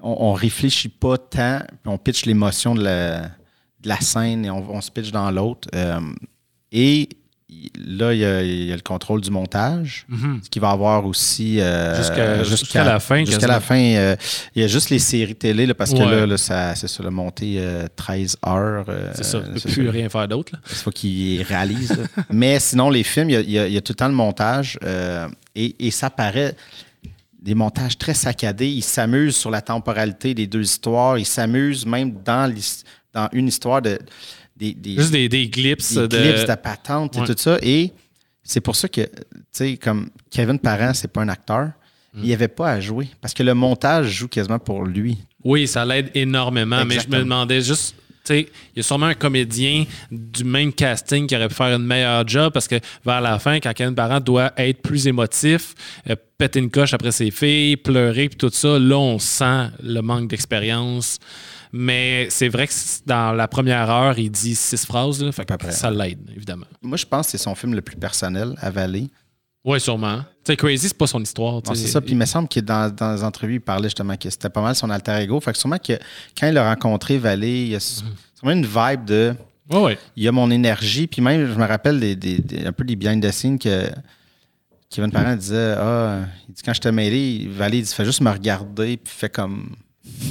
on, on réfléchit pas tant, puis on pitch l'émotion de la, de la scène et on, on se pitch dans l'autre. Euh, et là, il y, a, il y a le contrôle du montage, Mhm. ce qui va avoir aussi. euh, Jusqu'à- la fin, Jusqu'à la fin. euh, il y a juste les séries télé, là, parce que là, c'est ça, le monté euh, 13 heures. euh, C'est ça, il ne peut plus ça. rien faire d'autre. Il faut qu'il réalise. Mais sinon, les films, il y a, il y a- il y a tout le temps le montage et, et ça paraît des montages très saccadés. Ils s'amusent sur la temporalité des deux histoires. Ils s'amusent même dans, dans une histoire de des, des, Juste des, des glips. des de... patente et Ouais. tout ça. Et c'est pour ça que, tu sais, comme Kevin Parent, c'est pas un acteur, Mm. il n'y avait pas à jouer parce que le montage joue quasiment pour lui. Oui, ça l'aide énormément, mais je me demandais juste, il y a sûrement un comédien du même casting qui aurait pu faire une meilleure job parce que vers la fin, quand Kevin Parent doit être plus émotif, euh, péter une coche après ses filles, pleurer, puis tout ça, là, on sent le manque d'expérience. Mais c'est vrai que dans la première heure, il dit six phrases, là, fait que peu près. ça l'aide, évidemment. Moi, je pense que c'est son film le plus personnel à Valley. Oui, sûrement. Tu sais, Crazy, c'est pas son histoire. c'est ça. Puis il me semble que dans, dans les entrevues, il parlait justement que c'était pas mal son alter ego. Fait que sûrement que quand il a rencontré Valley, il y a Mhm. sûrement une vibe de Ouais, ouais. il y a mon énergie. Puis même, je me rappelle des, des- des- un peu des behind the scenes que Kevin Parent disait Ah, il dit quand je te mêlé, Valley il dit fais juste me regarder, puis fais comme.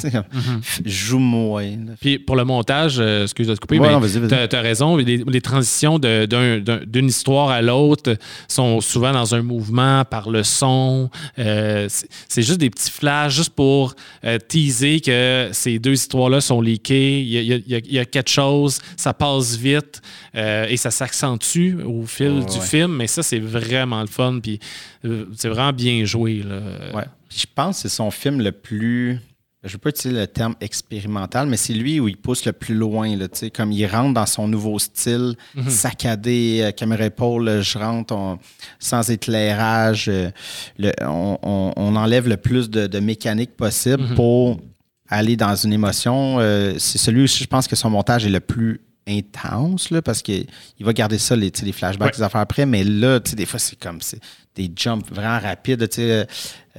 Tu Mhm. Joue-moi. là. Puis pour le montage, euh, excuse de te couper, Ouais, mais t'as, t'as raison. Les, les transitions d'une histoire à l'autre sont souvent dans un mouvement par le son. Euh, c'est, juste des petits flashs, juste pour euh, teaser que ces deux histoires-là sont liquées. Il y a, il y a- il y a- il y a quelque chose, ça passe vite euh, et ça s'accentue au fil du ouais. film. Mais ça, c'est vraiment le fun. Puis euh, c'est vraiment bien joué. Là. Ouais. Je pense que c'est son film le plus. Je ne veux pas utiliser le terme expérimental, mais c'est lui où il pousse le plus loin. Là, comme il rentre dans son nouveau style, saccadé, euh, caméra épaule, euh, je rentre on- sans éclairage. euh, le- on, on- on enlève le plus de, de mécanique possible pour aller dans une émotion. Euh, c'est celui où je pense que son montage est le plus intense là, parce qu'il il va garder ça, les, flashbacks, Ouais. les affaires après, mais là, des fois, c'est comme des jumps vraiment rapides.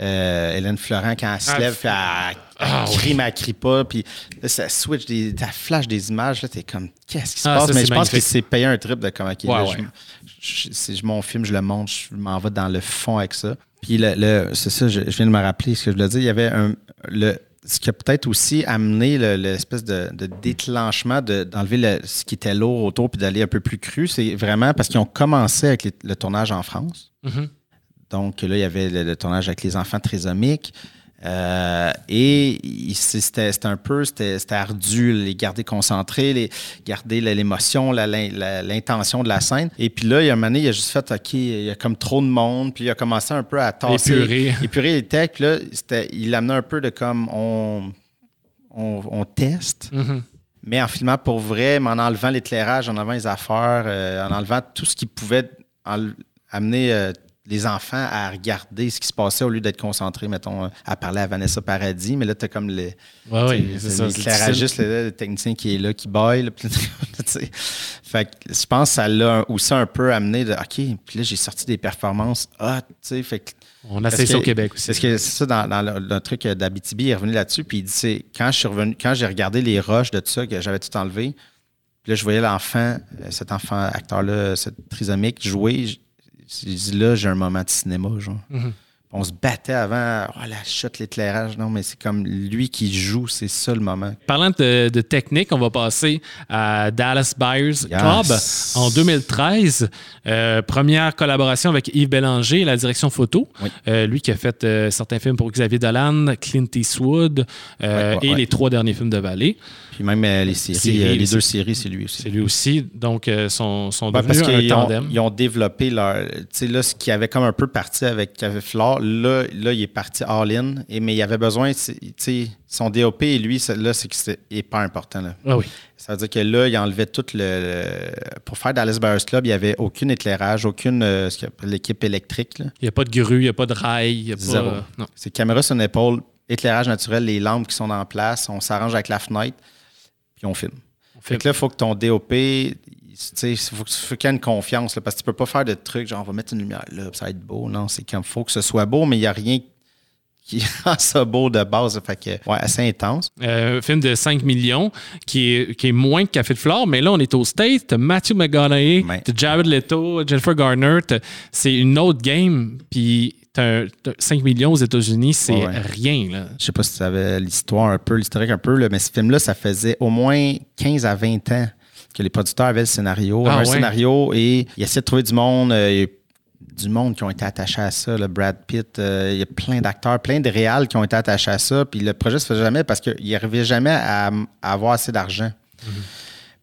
Euh, Hélène Florent, quand elle se Ah, lève, puis elle, elle Ah, crie, mais elle crie pas, puis là, ça switch, des, ça flash des images, là, t'es comme, qu'est-ce qui se Ah, passe? ça, mais c'est je pense magnifique. s'est payé un trip de comme, OK, là, Ouais, je- ouais. je- c'est mon film, je le montre, je m'en vais dans le fond avec ça. Puis le, le- c'est ça, je, je viens de me rappeler ce que je voulais dire. Il y avait un. Le, ce qui a peut-être aussi amené le- l'espèce de, de déclenchement de- d'enlever le- ce qui était lourd autour puis d'aller un peu plus cru, c'est vraiment parce qu'ils ont commencé avec les- le tournage en France. Mhm. Donc là, il y avait le, le tournage avec les enfants trisomiques. Euh, et c'était un peu, c'était ardu, les garder concentrés, les, garder l'émotion, l'intention de la scène. Et puis là, il y a un moment donné, il a juste fait, OK, il y a comme trop de monde, puis il a commencé un peu à tasser. Épurer. Épurer les textes. Puis là, il amenait un peu de comme, on, on, on teste. Mhm. Mais en filmant pour vrai, mais en enlevant l'éclairage, en enlevant les affaires, euh, en enlevant tout ce qui pouvait en- amener euh, les enfants à regarder ce qui se passait au lieu d'être concentrés, mettons, à parler à Vanessa Paradis. Mais là, tu as comme le, Ouais, oui, c'est ça. l'éclairagiste, là, le technicien qui est là, qui baille. fait que je pense que ça l'a aussi un peu amené de OK, puis là, j'ai sorti des performances hot, tu sais. Fait que On essaie ça au Québec aussi. Parce que c'est ça, dans, dans le, le truc d'Abitibi, il est revenu là-dessus, puis il dit, c'est quand je suis revenu, quand j'ai regardé les rushs de tout ça, que j'avais tout enlevé, puis là, je voyais l'enfant, cet enfant acteur-là, cette trisomique, jouer, j'ai dit, là, j'ai un moment de cinéma, genre. Mhm. On se battait avant, oh, la chute, l'éclairage, non, mais c'est comme lui qui joue, c'est ça le moment. Parlant de, de technique, on va passer à Dallas Buyers Club en 2013. Euh, première collaboration avec Yves Bélanger, la direction photo. Oui. Euh, lui qui a fait euh, certains films pour Xavier Dolan, Clint Eastwood Ouais, ouais, et ouais. les trois derniers films de Vallée. Puis même euh, les séries, Séries, euh, les deux séries, c'est lui aussi. C'est lui aussi. Donc, euh, sont, parce un ont, tandem. ils ont développé leur. Tu sais, là, ce qui avait comme un peu parti avec Flore, là, là, il est parti all-in. Mais il avait besoin, tu sais, son DOP et lui, là, c'est que c'est hyper important. Là. Ah oui. Ça veut dire que là, il enlevait tout le. le- pour faire Dallas Buyers Club, il n'y avait aucun éclairage, aucune. euh, l'équipe électrique. là. Il n'y a pas de grue, il n'y a pas de rail. il y a pas- Zéro. non. C'est caméra sur une épaule, éclairage naturel, les lampes qui sont en place, on s'arrange avec la fenêtre, puis on filme. On Fait que là, il faut que ton DOP, tu sais, il faut, faut qu'il y ait une confiance, là, parce que tu peux pas faire de trucs genre on va mettre une lumière là, ça va être beau. Non, c'est comme faut que ce soit beau, mais il n'y a rien qui rend ça beau de base. Fait que, ouais, assez intense. Euh, un film de 5 millions qui est, qui est moins que Café de Flore, mais là, on est au States. T'as Matthew McConaughey, t'as Jared Leto, Jennifer Garner. C'est une autre game. Puis un- t'as 5 millions aux États-Unis, c'est Ouais, ouais. rien. Là. Je sais pas si tu savais l'histoire un peu, l'historique un peu, là, mais ce film-là, ça faisait au moins 15 à 20 ans que les producteurs avaient le scénario. Ah un ouais. scénario et ils essayaient de trouver du monde. euh, du monde qui ont été attachés à ça. là, Brad Pitt, euh, il y a plein d'acteurs, plein de réals qui ont été attachés à ça. Puis le projet se faisait jamais parce qu'il n'arrivait jamais à, à avoir assez d'argent. Mhm.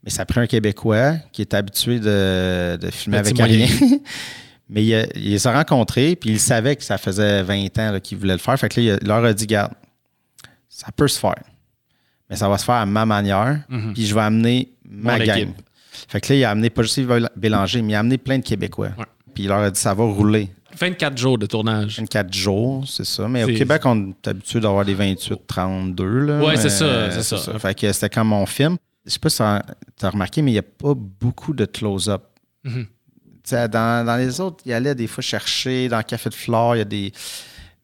Mais ça a pris un Québécois qui est habitué de, de filmer Petit avec moyen. rien. Mais il, il les a rencontrés, puis il savait que ça faisait 20 ans qu'il voulait le faire. Fait que là, il, leur a dit, garde, ça peut se faire. Mais ça va se faire à ma manière, puis je vais amener ma Mon gang. équipe. Fait que là, il a amené pas juste Bélanger, mais il a amené plein de Québécois. Ouais. Puis il leur a dit, ça va rouler. 24 jours de tournage. 24 jours, c'est ça. Mais au Québec, on est habitué d'avoir des 28, 32. Là. Ouais, c'est ça, c'est ça. Fait que c'était comme mon film. Je sais pas si tu as remarqué, mais il n'y a pas beaucoup de close-up. Mhm. Dans, dans les autres, il allait des fois chercher. Dans Café de Flore, il y a des.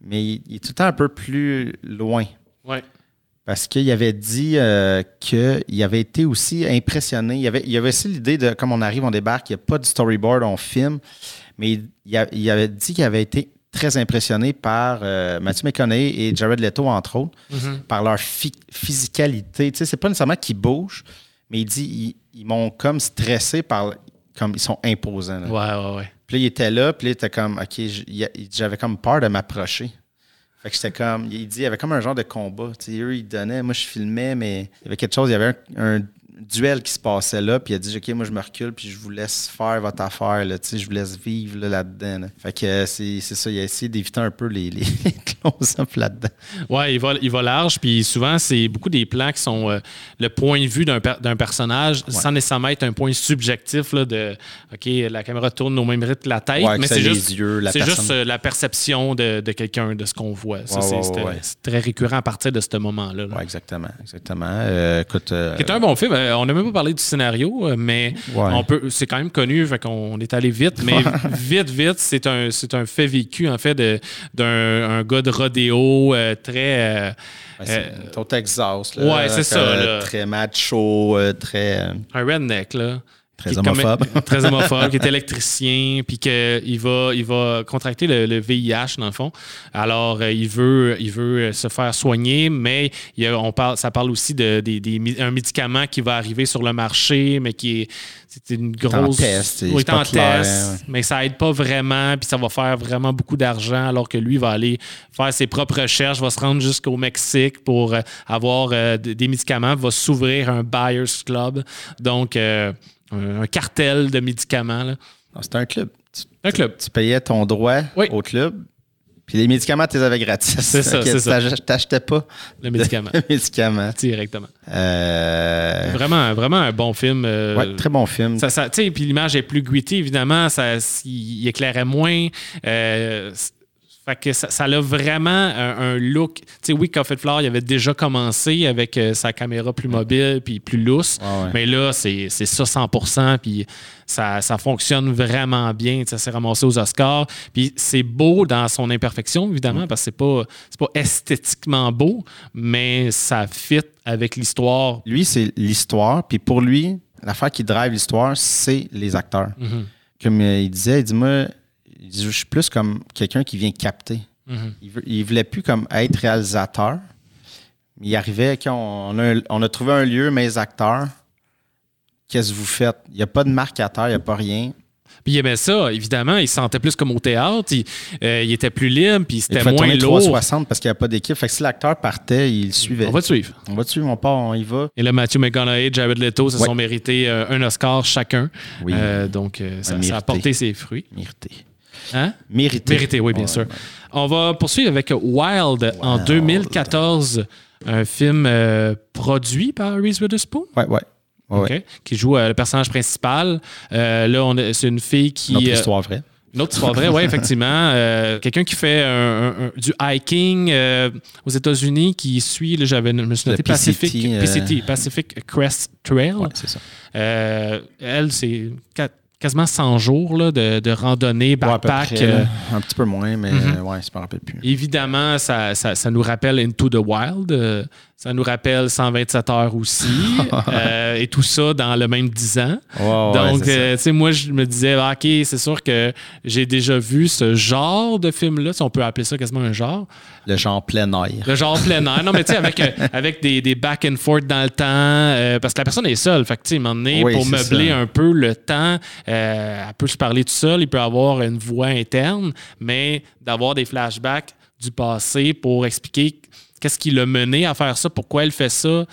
Mais il, il est tout le temps un peu plus loin. Ouais. Parce qu'il avait dit euh, qu'il avait été aussi impressionné. Il y avait, il avait aussi l'idée de, comme on arrive, on débarque, il n'y a pas de storyboard, on filme. Mais il, il a- il avait dit qu'il avait été très impressionné par euh, Matthew McConaughey et Jared Leto, entre autres, Mhm. par leur phy- physicalité. Tu sais, c'est pas nécessairement qu'ils bougent, mais il dit ils, ils m'ont comme stressé par. Comme ils sont imposants. là. Ouais, ouais, ouais. Puis là, il était là, puis là, il était comme, OK, j'avais comme peur de m'approcher. Fait que j'étais comme, il dit, il y avait comme un genre de combat. Tu sais, eux, ils donnaient, moi, je filmais, mais il y avait quelque chose, il y avait un, un duel qui se passait là, puis il a dit, OK, moi, je me recule, puis je vous laisse faire votre affaire, là, je vous laisse vivre là, là-dedans. là. Fait que euh, c'est ça, il a essayé d'éviter un peu les, les close-up là-dedans. Ouais, il va, il va large, puis souvent, c'est beaucoup des plans qui sont euh, le point de vue d'un per- d'un personnage, sans nécessairement être un point subjectif là, de OK, la caméra tourne au même rythme que la tête, Ouais, mais c'est juste, yeux, la personne. juste euh, la perception de, de quelqu'un, de ce qu'on voit. Ouais, c'est très récurrent à partir de ce moment-là. exactement, exactement. Euh, écoute, Qui est un bon film. Euh, On n'a même pas parlé du scénario, euh, mais Ouais. on peut. C'est quand même connu, fait qu'on est allé vite. Mais vite, vite, c'est un, c'est un fait vécu en fait de- d'un un gars de rodéo euh, très. au Texas. Là, ouais, c'est ça, là. Très macho, très, un redneck là. Très homophobe. très homophobe, qui est électricien, puis qu'il va, il va contracter le, le VIH, dans le fond. Alors, euh, il, veut, il veut se faire soigner, mais il y a- on parle, ça parle aussi de, des- des mi- un médicament qui va arriver sur le marché, mais qui est c'est une grosse... test, Oui, en clair, test, ouais. mais ça aide pas vraiment, puis ça va faire vraiment beaucoup d'argent, alors que lui va aller faire ses propres recherches, va se rendre jusqu'au Mexique pour euh, avoir euh, des médicaments, va s'ouvrir un buyers club, donc euh, un un cartel de médicaments. C'était un club. Tu, Un club. tu payais ton droit Oui. au club, puis les médicaments, tu les avais gratis. C'est ça, que c'est T'achetais pas Le médicament. de médicaments. Directement. Euh, Vraiment, vraiment un bon film. euh, ouais, très bon film. Ça, puis l'image est plus gritty, évidemment. Ça, il éclairait moins. Euh, fait que ça, ça a vraiment un, un look. Tu sais, oui, Coffee Flower, il avait déjà commencé avec euh, sa caméra plus mobile puis plus lousse. Ouais. Mais là, c'est ça 100 puis ça, ça fonctionne vraiment bien. Ça s'est ramassé aux Oscars. Puis c'est beau dans son imperfection, évidemment, parce que c'est pas, c'est pas esthétiquement beau, mais ça fit avec l'histoire. Lui, c'est l'histoire, puis pour lui, l'affaire qui drive l'histoire, c'est les acteurs. Mhm. Comme euh, il disait, il dit, moi, il dit, je suis plus comme quelqu'un qui vient capter. Mhm. Il, veut- il voulait plus comme être réalisateur. Il arrivait, OK, on, a, on a trouvé un lieu, mes acteurs, qu'est-ce que vous faites? Il n'y a pas de marquateur, il n'y a pas rien. Puis il aimait ça, évidemment. Il se sentait plus comme au théâtre. Il, euh, il était plus libre, puis c'était moins tourner lourd. 360 parce qu'il n'y a pas d'équipe. Fait que si l'acteur partait, il le suivait. On va te suivre. On va dessus, mon part, on y va. Et là, Matthew McConaughey, Jared Leto se Ouais. sont mérités euh, un Oscar chacun. Oui. Euh, donc, euh, ça, ça a porté ses fruits. Mérité. Hein? Mérité. Mérité, oui, bien Ouais, sûr. ouais. On va poursuivre avec Wild, en 2014, un film euh, produit par Reese Witherspoon. Ouais, OK, ouais. qui joue euh, le personnage principal. Euh, là, c'est une fille qui. Notre histoire vraie. Une autre histoire vraie, oui, effectivement. Quelqu'un qui fait un- un- un- du hiking aux États-Unis, qui suit, là, j'avais, je me suis Le noté Pacific, PCT, Pacific Crest Trail. C'est ça. Elle, c'est quasiment 100 jours là, de, de randonnée, backpack. euh, un petit peu moins, mais euh, ouais, je me rappelle plus. Évidemment, ça, ça, ça nous rappelle Into the Wild. euh, ça nous rappelle 127 heures aussi. euh, et tout ça dans le même 10 ans. Donc, tu sais, moi, je me disais, ah, OK, c'est sûr que j'ai déjà vu ce genre de film-là, si on peut appeler ça quasiment un genre. le genre plein air. Le genre plein air. Non, mais tu sais, avec, avec des, des back and forth dans le temps, parce que la personne est seule. Fait que, tu sais, pour meubler ça. un peu le temps, euh, elle peut se parler tout seul, il peut avoir une voix interne, mais d'avoir des flashbacks du passé pour expliquer qu'est-ce qui l'a mené à faire ça, pourquoi elle fait ça. euh,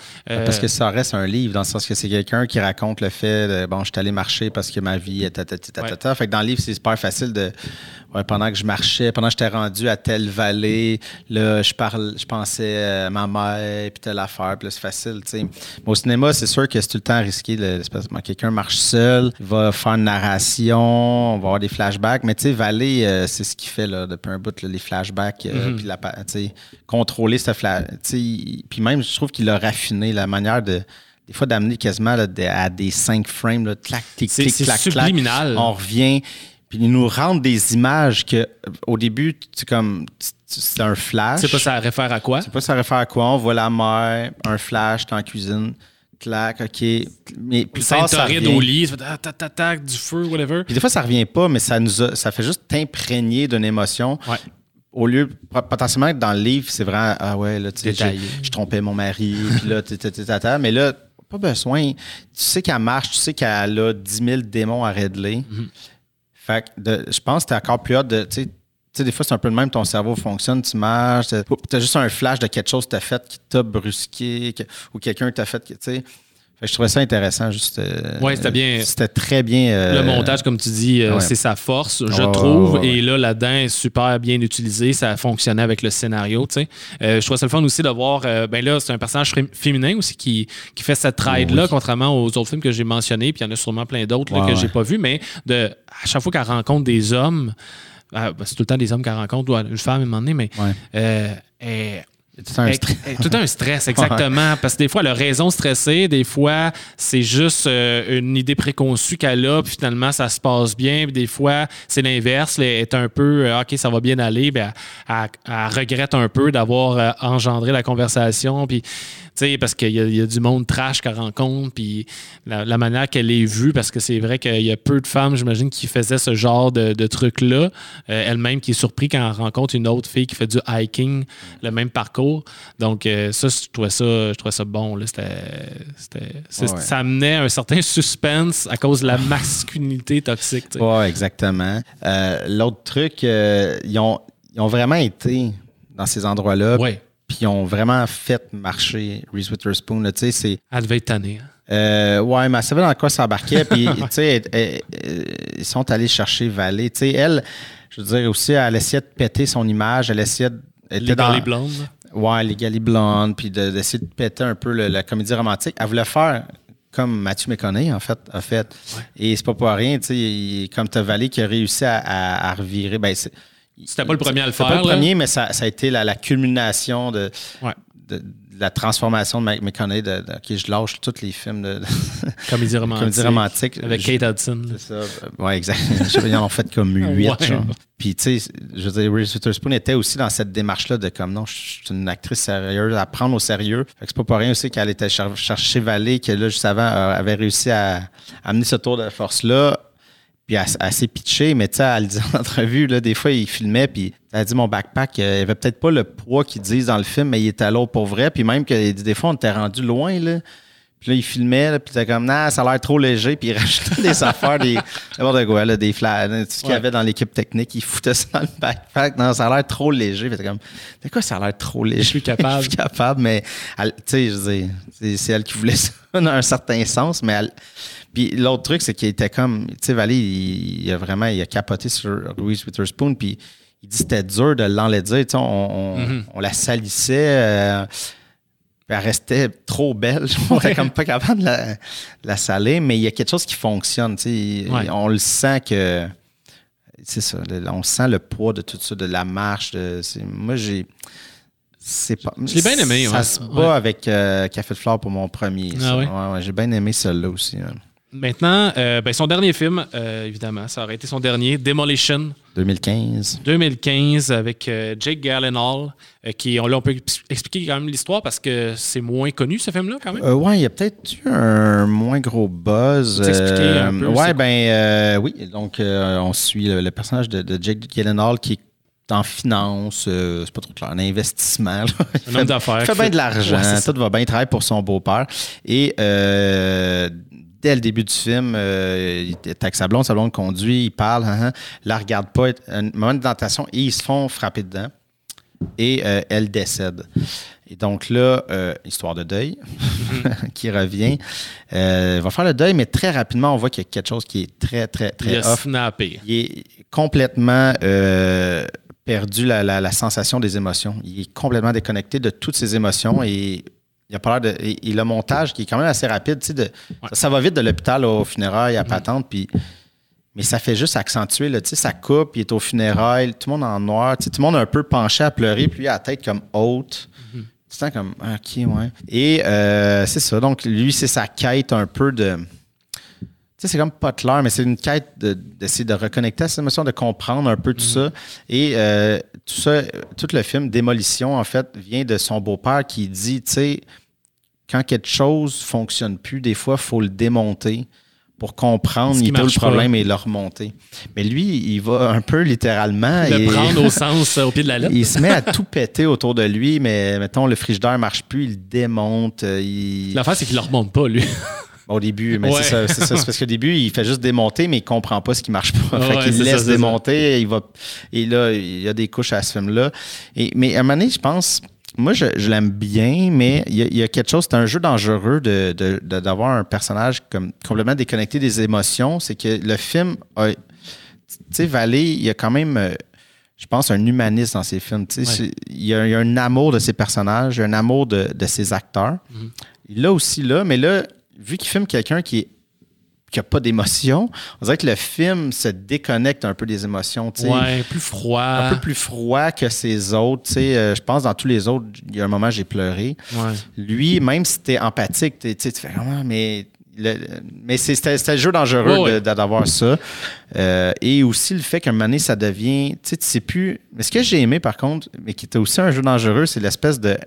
Parce que ça reste un livre, dans le sens que c'est quelqu'un qui raconte le fait de bon, je suis allé marcher parce que ma vie est tatati, tatata. Fait que dans le livre, c'est super facile de. Ouais, pendant que je marchais, pendant que j'étais rendu à telle vallée, là, je parle, je pensais à ma mère, puis telle affaire, puis là, c'est facile, tu sais. Mais au cinéma, c'est sûr que c'est tout le temps risqué. quelqu'un marche seul, il va faire une narration, on va avoir des flashbacks, mais tu sais, Vallée, euh, c'est ce qu'il fait là, depuis un bout, là, les flashbacks, euh, puis la, pa- tu sais, contrôler ce flash. tu sais, il- Puis même, je trouve qu'il a raffiné la manière de. Des fois, d'amener quasiment là, à des cinq frames, là, clac, tic, clic, clac, clac. On revient, puis ils nous rendent des images que, au début, c'est comme. tu- tu- C'est un flash. je sais pas ça réfère à quoi? Je sais pas ça réfère à quoi. On voit la mer, un flash, t'es en cuisine, clac, OK. Mais plus tard, ça Saint-Toride revient. au lit, ça fait tac, tac, tac, tac, du feu, whatever. Puis des fois, ça revient pas, mais ça nous a- ça fait juste t'imprégner d'une émotion. Ouais. Au lieu, potentiellement, être dans le livre, c'est vraiment, ah ouais, là, tu sais, je trompais mon mari, puis là, tata, mais là, pas besoin. Tu sais qu'elle marche, tu sais qu'elle a 10 000 démons à régler. Mm-hmm. Fait que je pense que t'es encore plus hâte de, tu sais, tu des fois, c'est un peu le même, ton cerveau fonctionne, tu marches, t'as as juste un flash de quelque chose que t'as fait qui t'a brusqué, ou quelqu'un t'a fait, tu sais. Fait que je trouvais ça intéressant, juste. euh, Ouais, c'était bien. C'était très bien. euh, Le montage, comme tu dis, euh, ouais. c'est sa force, je trouve. Et là, là-dedans, est super bien utilisé. Ça a fonctionné avec le scénario. tu sais. Euh, je trouve ça le fun aussi de voir. ben là, c'est un personnage fé- féminin aussi qui, qui fait cette ride-là, contrairement aux autres films que j'ai mentionnés. Puis il y en a sûrement plein d'autres Ouais, que j'ai pas vus. Mais de, à chaque fois qu'elle rencontre des hommes, euh, ben, c'est tout le temps des hommes qu'elle rencontre, ou une femme à un moment donné, mais. Un stress. Tout un stress, exactement. Parce que des fois, elle a raison de stresser. Des fois, c'est juste euh, une idée préconçue qu'elle a, puis finalement, ça se passe bien. Puis des fois, c'est l'inverse. Elle est un peu, euh, OK, ça va bien aller. Puis elle, elle- elle regrette un peu d'avoir euh, engendré la conversation. Puis, sais, parce qu'il y, a- il y a du monde trash qu'elle rencontre. Puis la, la manière qu'elle est vue, parce que c'est vrai qu'il y a peu de femmes, j'imagine, qui faisaient ce genre de, de truc-là. Euh, Elle-même qui est surpris quand elle rencontre une autre fille qui fait du hiking, le même parcours. Donc, euh, ça, je trouvais ça, je trouvais ça bon. Là. Ouais. Ça amenait un certain suspense à cause de la masculinité toxique. Ouais, exactement. Euh, L'autre truc, ils, ont, ils ont vraiment été dans ces endroits-là, Ouais, puis ils ont vraiment fait marcher Reese Witherspoon. là, c'est. elle devait être tannée. hein. Euh, ouais, mais elle savait dans quoi ça embarquait. Puis, ils sont allés chercher Vallée. Tu sais, elle, je veux dire aussi, elle essayait de péter son image. Elle essayait de. elle était Les dans- les blondes. Ouais, les Gali blondes, puis de- d'essayer de, péter un peu le- la comédie romantique. Elle voulait faire comme Mathieu McConaughey, en fait, a fait. Et c'est pas pour rien, tu sais, comme t'as Vallée qui a réussi à, à- à revirer. Ben, c'est- C'était pas le premier à le c'était faire. pas le là. premier, mais ça, ça a été la, la culmination de, Ouais. de- de la transformation de Mc- McConaughey. De, je lâche tous les films de, Comédie romantique. comédie romantique. Avec Kate Hudson. c'est ça. euh, Ouais, exact. Ils en ont fait comme huit. Ouais. genre. Puis, tu sais, je veux dire, Reese Witherspoon était aussi dans cette démarche-là de comme non, je suis une actrice sérieuse, à prendre au sérieux. Fait que c'est pas pour rien aussi qu'elle était cher- chercher Vallée, que là, juste avant, euh, avait réussi à amener ce tour de force-là. Puis elle, elle s'est pitchée, mais tu sais, elle le dit en entrevue, là, des fois, il filmait, puis elle dit mon backpack, euh, il avait peut-être pas le poids qu'ils disent dans le film, mais il était là pour vrai. Puis même que des fois, on était rendu loin, là. Puis là, il filmait, là, puis était comme, non, ça a l'air trop léger, puis il rajoutait des affaires, des, n'importe quoi, là, des flashs, tout ce qu'il y Ouais. avait dans l'équipe technique, il foutait ça dans le backpack. Non, ça a l'air trop léger. Puis t'es comme, de quoi ça a l'air trop léger? Je suis capable. je suis capable, mais, tu sais, je c'est, c'est elle qui voulait ça dans un certain sens, mais elle. Puis l'autre truc, c'est qu'il était comme, tu sais, Valérie, il, il a vraiment, il a capoté sur Louise Witherspoon, puis il dit que c'était dur de l'enlaidir, tu sais, on, on, Mhm. on la salissait. euh, elle restait trop belle. On était comme pas capable de la, de la saler, mais il y a quelque chose qui fonctionne. tu sais. Ouais. On le sent que. C'est ça. le- on sent le poids de tout ça, de la marche. De, moi, j'ai. C'est pas. Je l'ai bien aimé, Ça ouais. se bat Ouais. avec euh, Café de Flore pour mon premier. Ah j'ai bien aimé celle-là aussi. hein. Maintenant, euh, ben, son dernier film, euh, évidemment, ça aurait été son dernier, Demolition. 2015. 2015 avec euh, Jake Gyllenhaal, qui, là, on peut expliquer quand même l'histoire parce que c'est moins connu ce film-là quand même. ouais, il y a peut-être eu un moins gros buzz. Expliquer un peu. ouais, ben oui. Donc, on suit le, personnage de, de Jake Gyllenhaal qui est en finance, euh, c'est pas trop clair, un investissement. un homme d'affaires. Il fait bien de l'argent, tout va bien, il travaille pour son beau-père. Et euh, dès le début du film, euh, il est avec sa blonde, sa blonde conduit, il parle, hein, hein, la regarde pas, un moment de tentation, et ils se font frapper dedans. Et elle décède. Et donc là, histoire de deuil qui revient. il va faire le deuil, mais très rapidement, on voit qu'il y a quelque chose qui est très, très, très il off. Snappé. Il est complètement perdu la, sensation des émotions. Il est complètement déconnecté de toutes ses émotions et il a pas l'air de. Et, le montage qui est quand même assez rapide, de, ça, va vite de l'hôpital au funérailles à patente, puis. Mais ça fait juste accentuer, là, ça coupe, il est au funérailles, tout le monde en noir, tout le monde un peu penché à pleurer, puis lui a la tête comme haute. Mm-hmm. C'est comme, OK, ouais. Et euh, c'est ça. Donc, lui, c'est sa quête un peu de sais, c'est comme pas clair, mais c'est une quête d'essayer de, reconnecter à cette émotion, de comprendre un peu tout mm. ça. Et euh, tout ça, tout le film Démolition, en fait, vient de son beau-père qui dit, tu sais, quand quelque chose fonctionne plus, des fois, il faut le démonter pour comprendre il peut le problème et le remonter. Mais lui, il va un peu littéralement. Le prendre au sens, au pied de la lettre. il se met à tout péter autour de lui, mais mettons, le frigidaire ne marche plus, il démonte. Euh, il... L'affaire, c'est qu'il ne le remonte pas, lui. Au début, mais c'est ça. C'est parce qu'au début, il fait juste démonter, mais il comprend pas ce qui marche pas. fait qu'il laisse démonter. Et, il va, et là, il y a des couches à ce film-là. Et, mais à un moment donné, je pense, moi, je, l'aime bien, mais il y, a, quelque chose, c'est un jeu dangereux d'avoir de, un personnage comme complètement déconnecté des émotions. C'est que le film Tu sais, Vallée, il y a quand même je pense, un humanisme dans ses films. Il, y a, un amour de ses personnages, un amour de, ses acteurs. Mm-hmm. L'a aussi là, mais là, vu qu'il filme quelqu'un qui n'a pas d'émotion, on dirait que le film se déconnecte un peu des émotions. Ouais, plus froid. Un peu plus froid que ses autres. Euh, je pense dans tous les autres, il y a un moment j'ai pleuré. Lui, même si tu es empathique, tu fais comment, mais. mais c'était le jeu dangereux d'avoir ça. Euh, et aussi le fait qu'un moment donné, ça devient. Tu sais, tu sais plus. Mais ce que j'ai aimé, par contre, mais qui était aussi un jeu dangereux, c'est l'espèce de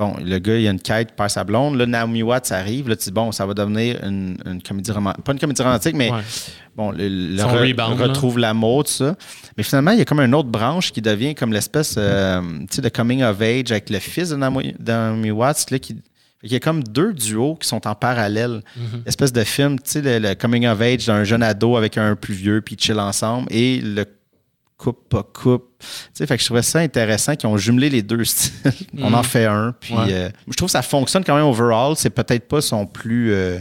Bon, le gars, il a une quête, par sa blonde. Là, Naomi Watts arrive. Là, tu dis, bon, ça va devenir une, comédie romantique. Pas une comédie romantique, mais bon, le, retrouve l'amour, tout ça. Mais finalement, il y a comme une autre branche qui devient comme l'espèce euh, de coming of age avec le fils de Naomi, Watts. Là, qui, il y a comme deux duos qui sont en parallèle. Mm-hmm. Espèce de film, tu sais, le, coming of age d'un jeune ado avec un plus vieux, puis ils chill ensemble. Et le coupe, pas coupe. Tu sais, fait que je trouvais ça intéressant qu'ils ont jumelé les deux styles. On en mhm. fait un. Puis euh, je trouve que ça fonctionne quand même overall. C'est peut-être pas son plus. Euh,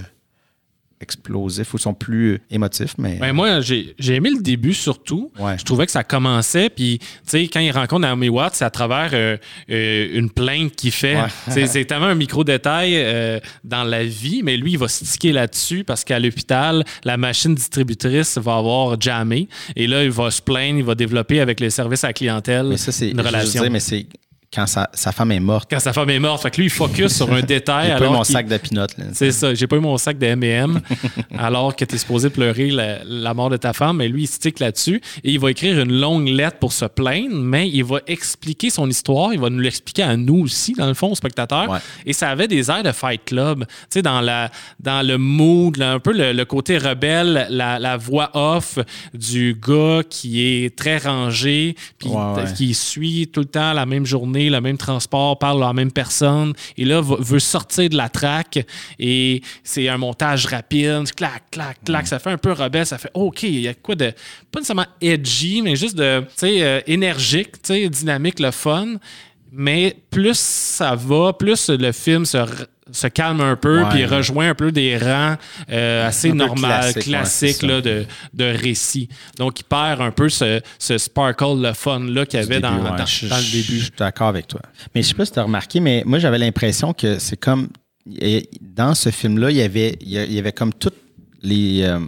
explosifs ou sont plus émotifs. Mais... Ben, moi, j'ai aimé le début surtout. Je trouvais que ça commençait. Puis, tu sais, quand il rencontre Naomi Watts, c'est à travers euh, euh, une plainte qu'il fait. C'est tellement un micro-détail euh, dans la vie, mais lui, il va se sticker là-dessus parce qu'à l'hôpital, la machine distributrice va avoir jamais Et là, il va se plaindre, il va développer avec le service à la clientèle mais ça, une relation. mais c'est quand sa, femme est morte. Quand sa femme est morte. Fait que lui, il focus sur un détail. J'ai pas eu mon sac de pinottes. C'est ça. J'ai pas eu mon sac de M&M alors que tu es supposé pleurer la, mort de ta femme. Mais lui, il stick là-dessus. Et il va écrire une longue lettre pour se plaindre, mais il va expliquer son histoire. Il va nous l'expliquer à nous aussi, dans le fond, aux spectateurs. Et ça avait des airs de Fight Club. Tu sais, dans, la, dans le mood, un peu le, côté rebelle, la, voix off du gars qui est très rangé, puis qui suit tout le temps la même journée le même transport, parle à la même personne, et là, veut sortir de la traque, et c'est un montage rapide, clac, clac, clac, ça fait un peu rebelle, ça fait OK, il y a quoi de, pas nécessairement edgy, mais juste de, tu sais, euh, énergique, tu sais, dynamique, le fun, mais plus ça va, plus le film se se calme un peu, puis rejoint un peu des rangs euh, assez normaux, classiques de, de récit. Donc, il perd un peu ce, ce sparkle, le fun-là qu'il y avait dans, dans, le début. Je suis d'accord avec toi. Mais je sais pas si tu as remarqué, mais moi, j'avais l'impression que c'est comme. Dans ce film-là, il y avait, il y avait comme toutes les. Euh,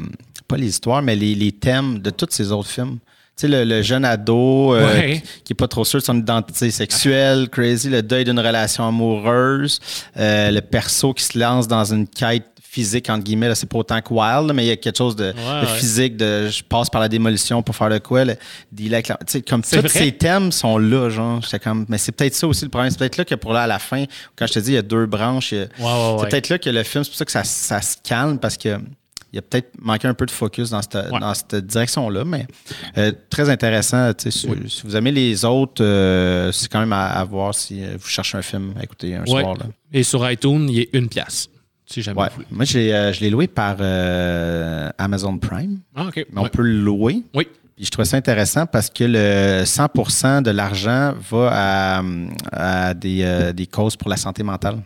pas les histoires, mais les, les thèmes de tous ces autres films le, jeune ado euh, qui, n'est pas trop sûr de son identité sexuelle, crazy, le deuil d'une relation amoureuse, euh, le perso qui se lance dans une quête physique, entre guillemets. là. C'est pas autant que Wild, mais il y a quelque chose de, de physique, de je passe par la démolition pour faire le quoi. Le, avec la- sais, comme tous vrai. ces thèmes sont là, genre. J'étais comme, mais c'est peut-être ça aussi le problème. C'est peut-être là que pour là, à la fin, quand je te dis, il y a deux branches, Ouais, ouais, c'est peut-être là que le film, c'est pour ça que ça, ça se calme parce que. Il y a peut-être manqué un peu de focus dans cette, Ouais. dans cette direction-là, mais euh, très intéressant. Si, vous aimez les autres, euh, c'est quand même à, à voir si euh, vous cherchez un film à écouter un Ouais. soir. Là. Et sur iTunes, il est une pièce. Si jamais Ouais. vous voulez. Moi, je l'ai loué par Amazon Prime, Ah, mais on peut le louer. Oui. Puis je trouvais ça intéressant parce que le 100% de l'argent va à, à des, des causes pour la santé mentale.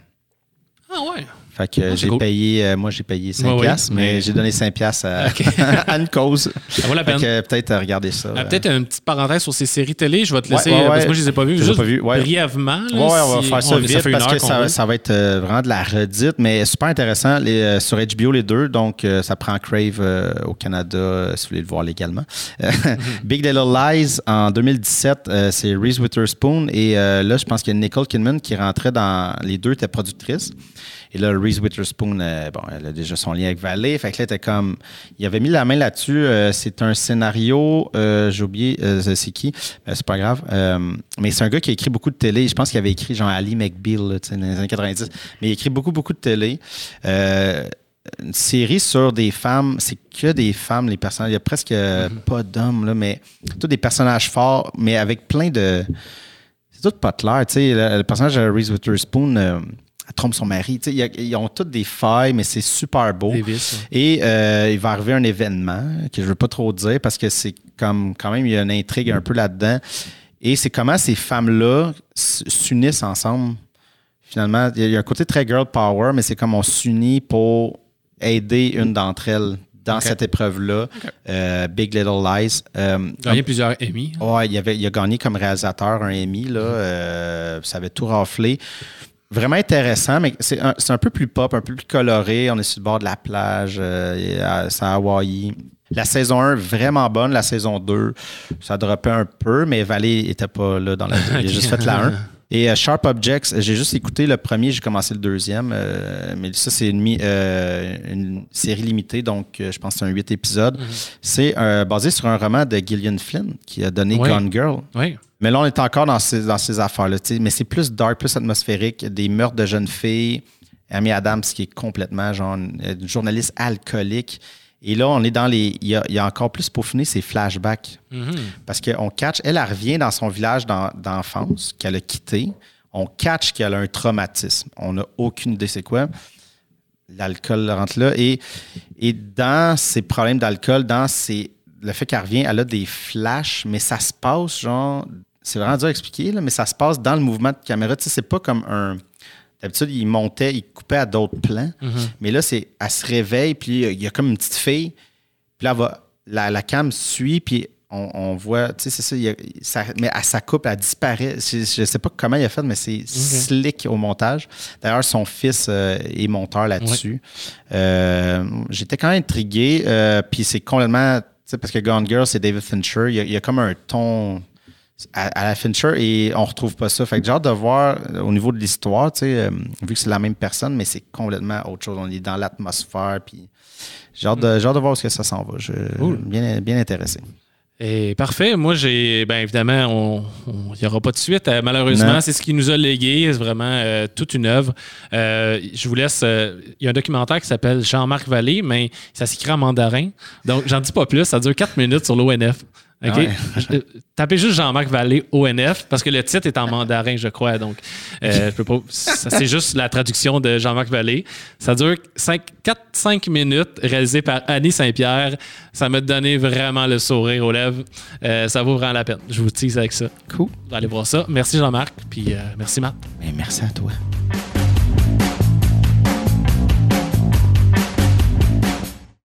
Ah, ouais. Fait que Ah, j'ai cool. payé, euh, moi j'ai payé 5 Ouais, ouais, piastres, mais, mais- j'ai donné 5 piastres à, Ok. à une cause. Ça vaut la peine. peut-être euh, regarder ça. Ah, euh. Peut-être une petite parenthèse sur ces séries télé. Je vais te Ouais, laisser, ouais, euh, parce ouais. que moi, je les ai pas vues. Je les ai Juste pas vues, ouais. brièvement. là, Ouais, ouais, on va si- faire ça on- vite parce que ça, va être vraiment de la redite, mais super intéressant. Les, euh, sur HBO, les deux, donc euh, ça prend Crave euh, au Canada, si vous voulez le voir légalement. Big Little Lies, en 2017, euh, c'est Reese Witherspoon, et là, je pense qu'il y a Nicole Kidman qui rentrait dans... Les deux étaient productrices. Et là, Reese Witherspoon, euh, bon, elle a déjà son lien avec Valley. Fait que là, comme. Il avait mis la main là-dessus. euh, c'est un scénario. euh, J'ai oublié c'est qui? C'est pas grave. Mais c'est un gars qui a écrit beaucoup de télé. Je pense qu'il avait écrit genre Ali McBeal là, dans les années 90. Mais il a écrit beaucoup, beaucoup de télé. Une série sur des femmes, c'est que des femmes, les personnages. Il y a presque euh, pas d'hommes, là, mais tous des personnages forts, mais avec plein de. C'est tout pas clair. Tu sais, le, le personnage de Reese Witherspoon, elle trompe son mari. Ils ont toutes des failles, mais c'est super beau. Ouais. Et euh, il va arriver un événement que je veux pas trop dire parce que c'est comme quand même il y a une intrigue un peu là-dedans. Et c'est comment ces femmes-là s'unissent ensemble. Finalement, il y a- un côté très girl power, mais c'est comme on s'unit pour aider une d'entre elles dans cette épreuve-là. Euh, Big Little Lies. Euh, Gagné plusieurs Emmy. Ouais, il, avait, il a gagné comme réalisateur un Emmy, là. euh, ça avait tout raflé. Vraiment intéressant, mais c'est un, c'est un peu plus pop, un peu plus coloré. On est sur le bord de la plage, euh, c'est à Hawaï. La saison 1, vraiment bonne. La saison 2, ça droppait un peu, mais Valley était pas là dans la Il a juste fait la 1. Et euh, Sharp Objects, j'ai juste écouté le premier, j'ai commencé le deuxième. euh, mais ça, c'est une, euh, série limitée, donc euh, je pense que c'est un 8 épisodes. C'est euh, basé sur un roman de Gillian Flynn qui a donné. Gone Girl. Oui. Mais là, on est encore dans ces, dans ces affaires-là. Mais c'est plus dark, plus atmosphérique. Des meurtres de jeunes filles. Amy Adams, qui est complètement genre une, une journaliste alcoolique. Et là, on est dans les. Il y a, il y a encore plus peaufiné ces flashbacks. Mhm. Parce qu'on catch, elle, elle revient dans son village d'en- d'enfance qu'elle a quitté. On catch qu'elle a un traumatisme. On n'a aucune idée c'est quoi. L'alcool rentre là. Et, et dans ses problèmes d'alcool, dans ses, le fait qu'elle revient, elle a des flashs, mais ça se passe genre. C'est vraiment dur à expliquer, là, mais ça se passe dans le mouvement de caméra. Tu sais, c'est pas comme un. D'habitude, il montait, il coupait à d'autres plans. Mais là, c'est, elle se réveille, puis il y a comme une petite fille. Puis là, va, la, la cam suit, puis on, on voit, tu sais, c'est ça, il y a- ça- mais elle, ça coupe, elle disparaît. Je, je sais pas comment il a fait, mais c'est slick au montage. D'ailleurs, son fils euh, est monteur là-dessus. Euh, J'étais quand même intrigué, euh, puis c'est complètement, tu sais, parce que Gone Girl, c'est David Fincher, il y, a, il y a comme un ton à, à la Fincher et on retrouve pas ça. Fait que j'ai hâte de voir euh, au niveau de l'histoire, tu sais, euh, vu que c'est la même personne, mais c'est complètement autre chose. On est dans l'atmosphère, puis j'ai hâte, de, j'ai hâte de voir où est-ce que ça s'en va. Je Cool. bien, bien intéressé. Et parfait. Moi, j'ai, bien évidemment, il n'y aura pas de suite. euh, malheureusement, Non. c'est ce qui nous a légué. C'est vraiment euh, toute une œuvre. Euh, je vous laisse. Il y a un documentaire qui s'appelle Jean-Marc Vallée, mais ça s'écrit en mandarin. Donc, j'en dis pas plus. Ça dure 4 minutes sur l'ONF. OK? Ah ouais. Je- euh, Tapez juste Jean-Marc Vallée ONF parce que le titre est en mandarin, je crois. Donc, euh, je peux pas. c'est juste la traduction de Jean-Marc Vallée. Ça dure 4-5 minutes, réalisé par Annie Saint-Pierre. Ça m'a donné vraiment le sourire aux lèvres. Euh, ça vaut vraiment la peine. Je vous tease avec ça. Cool. Allez voir ça. Merci Jean-Marc, puis euh, merci Matt. Mais merci à toi.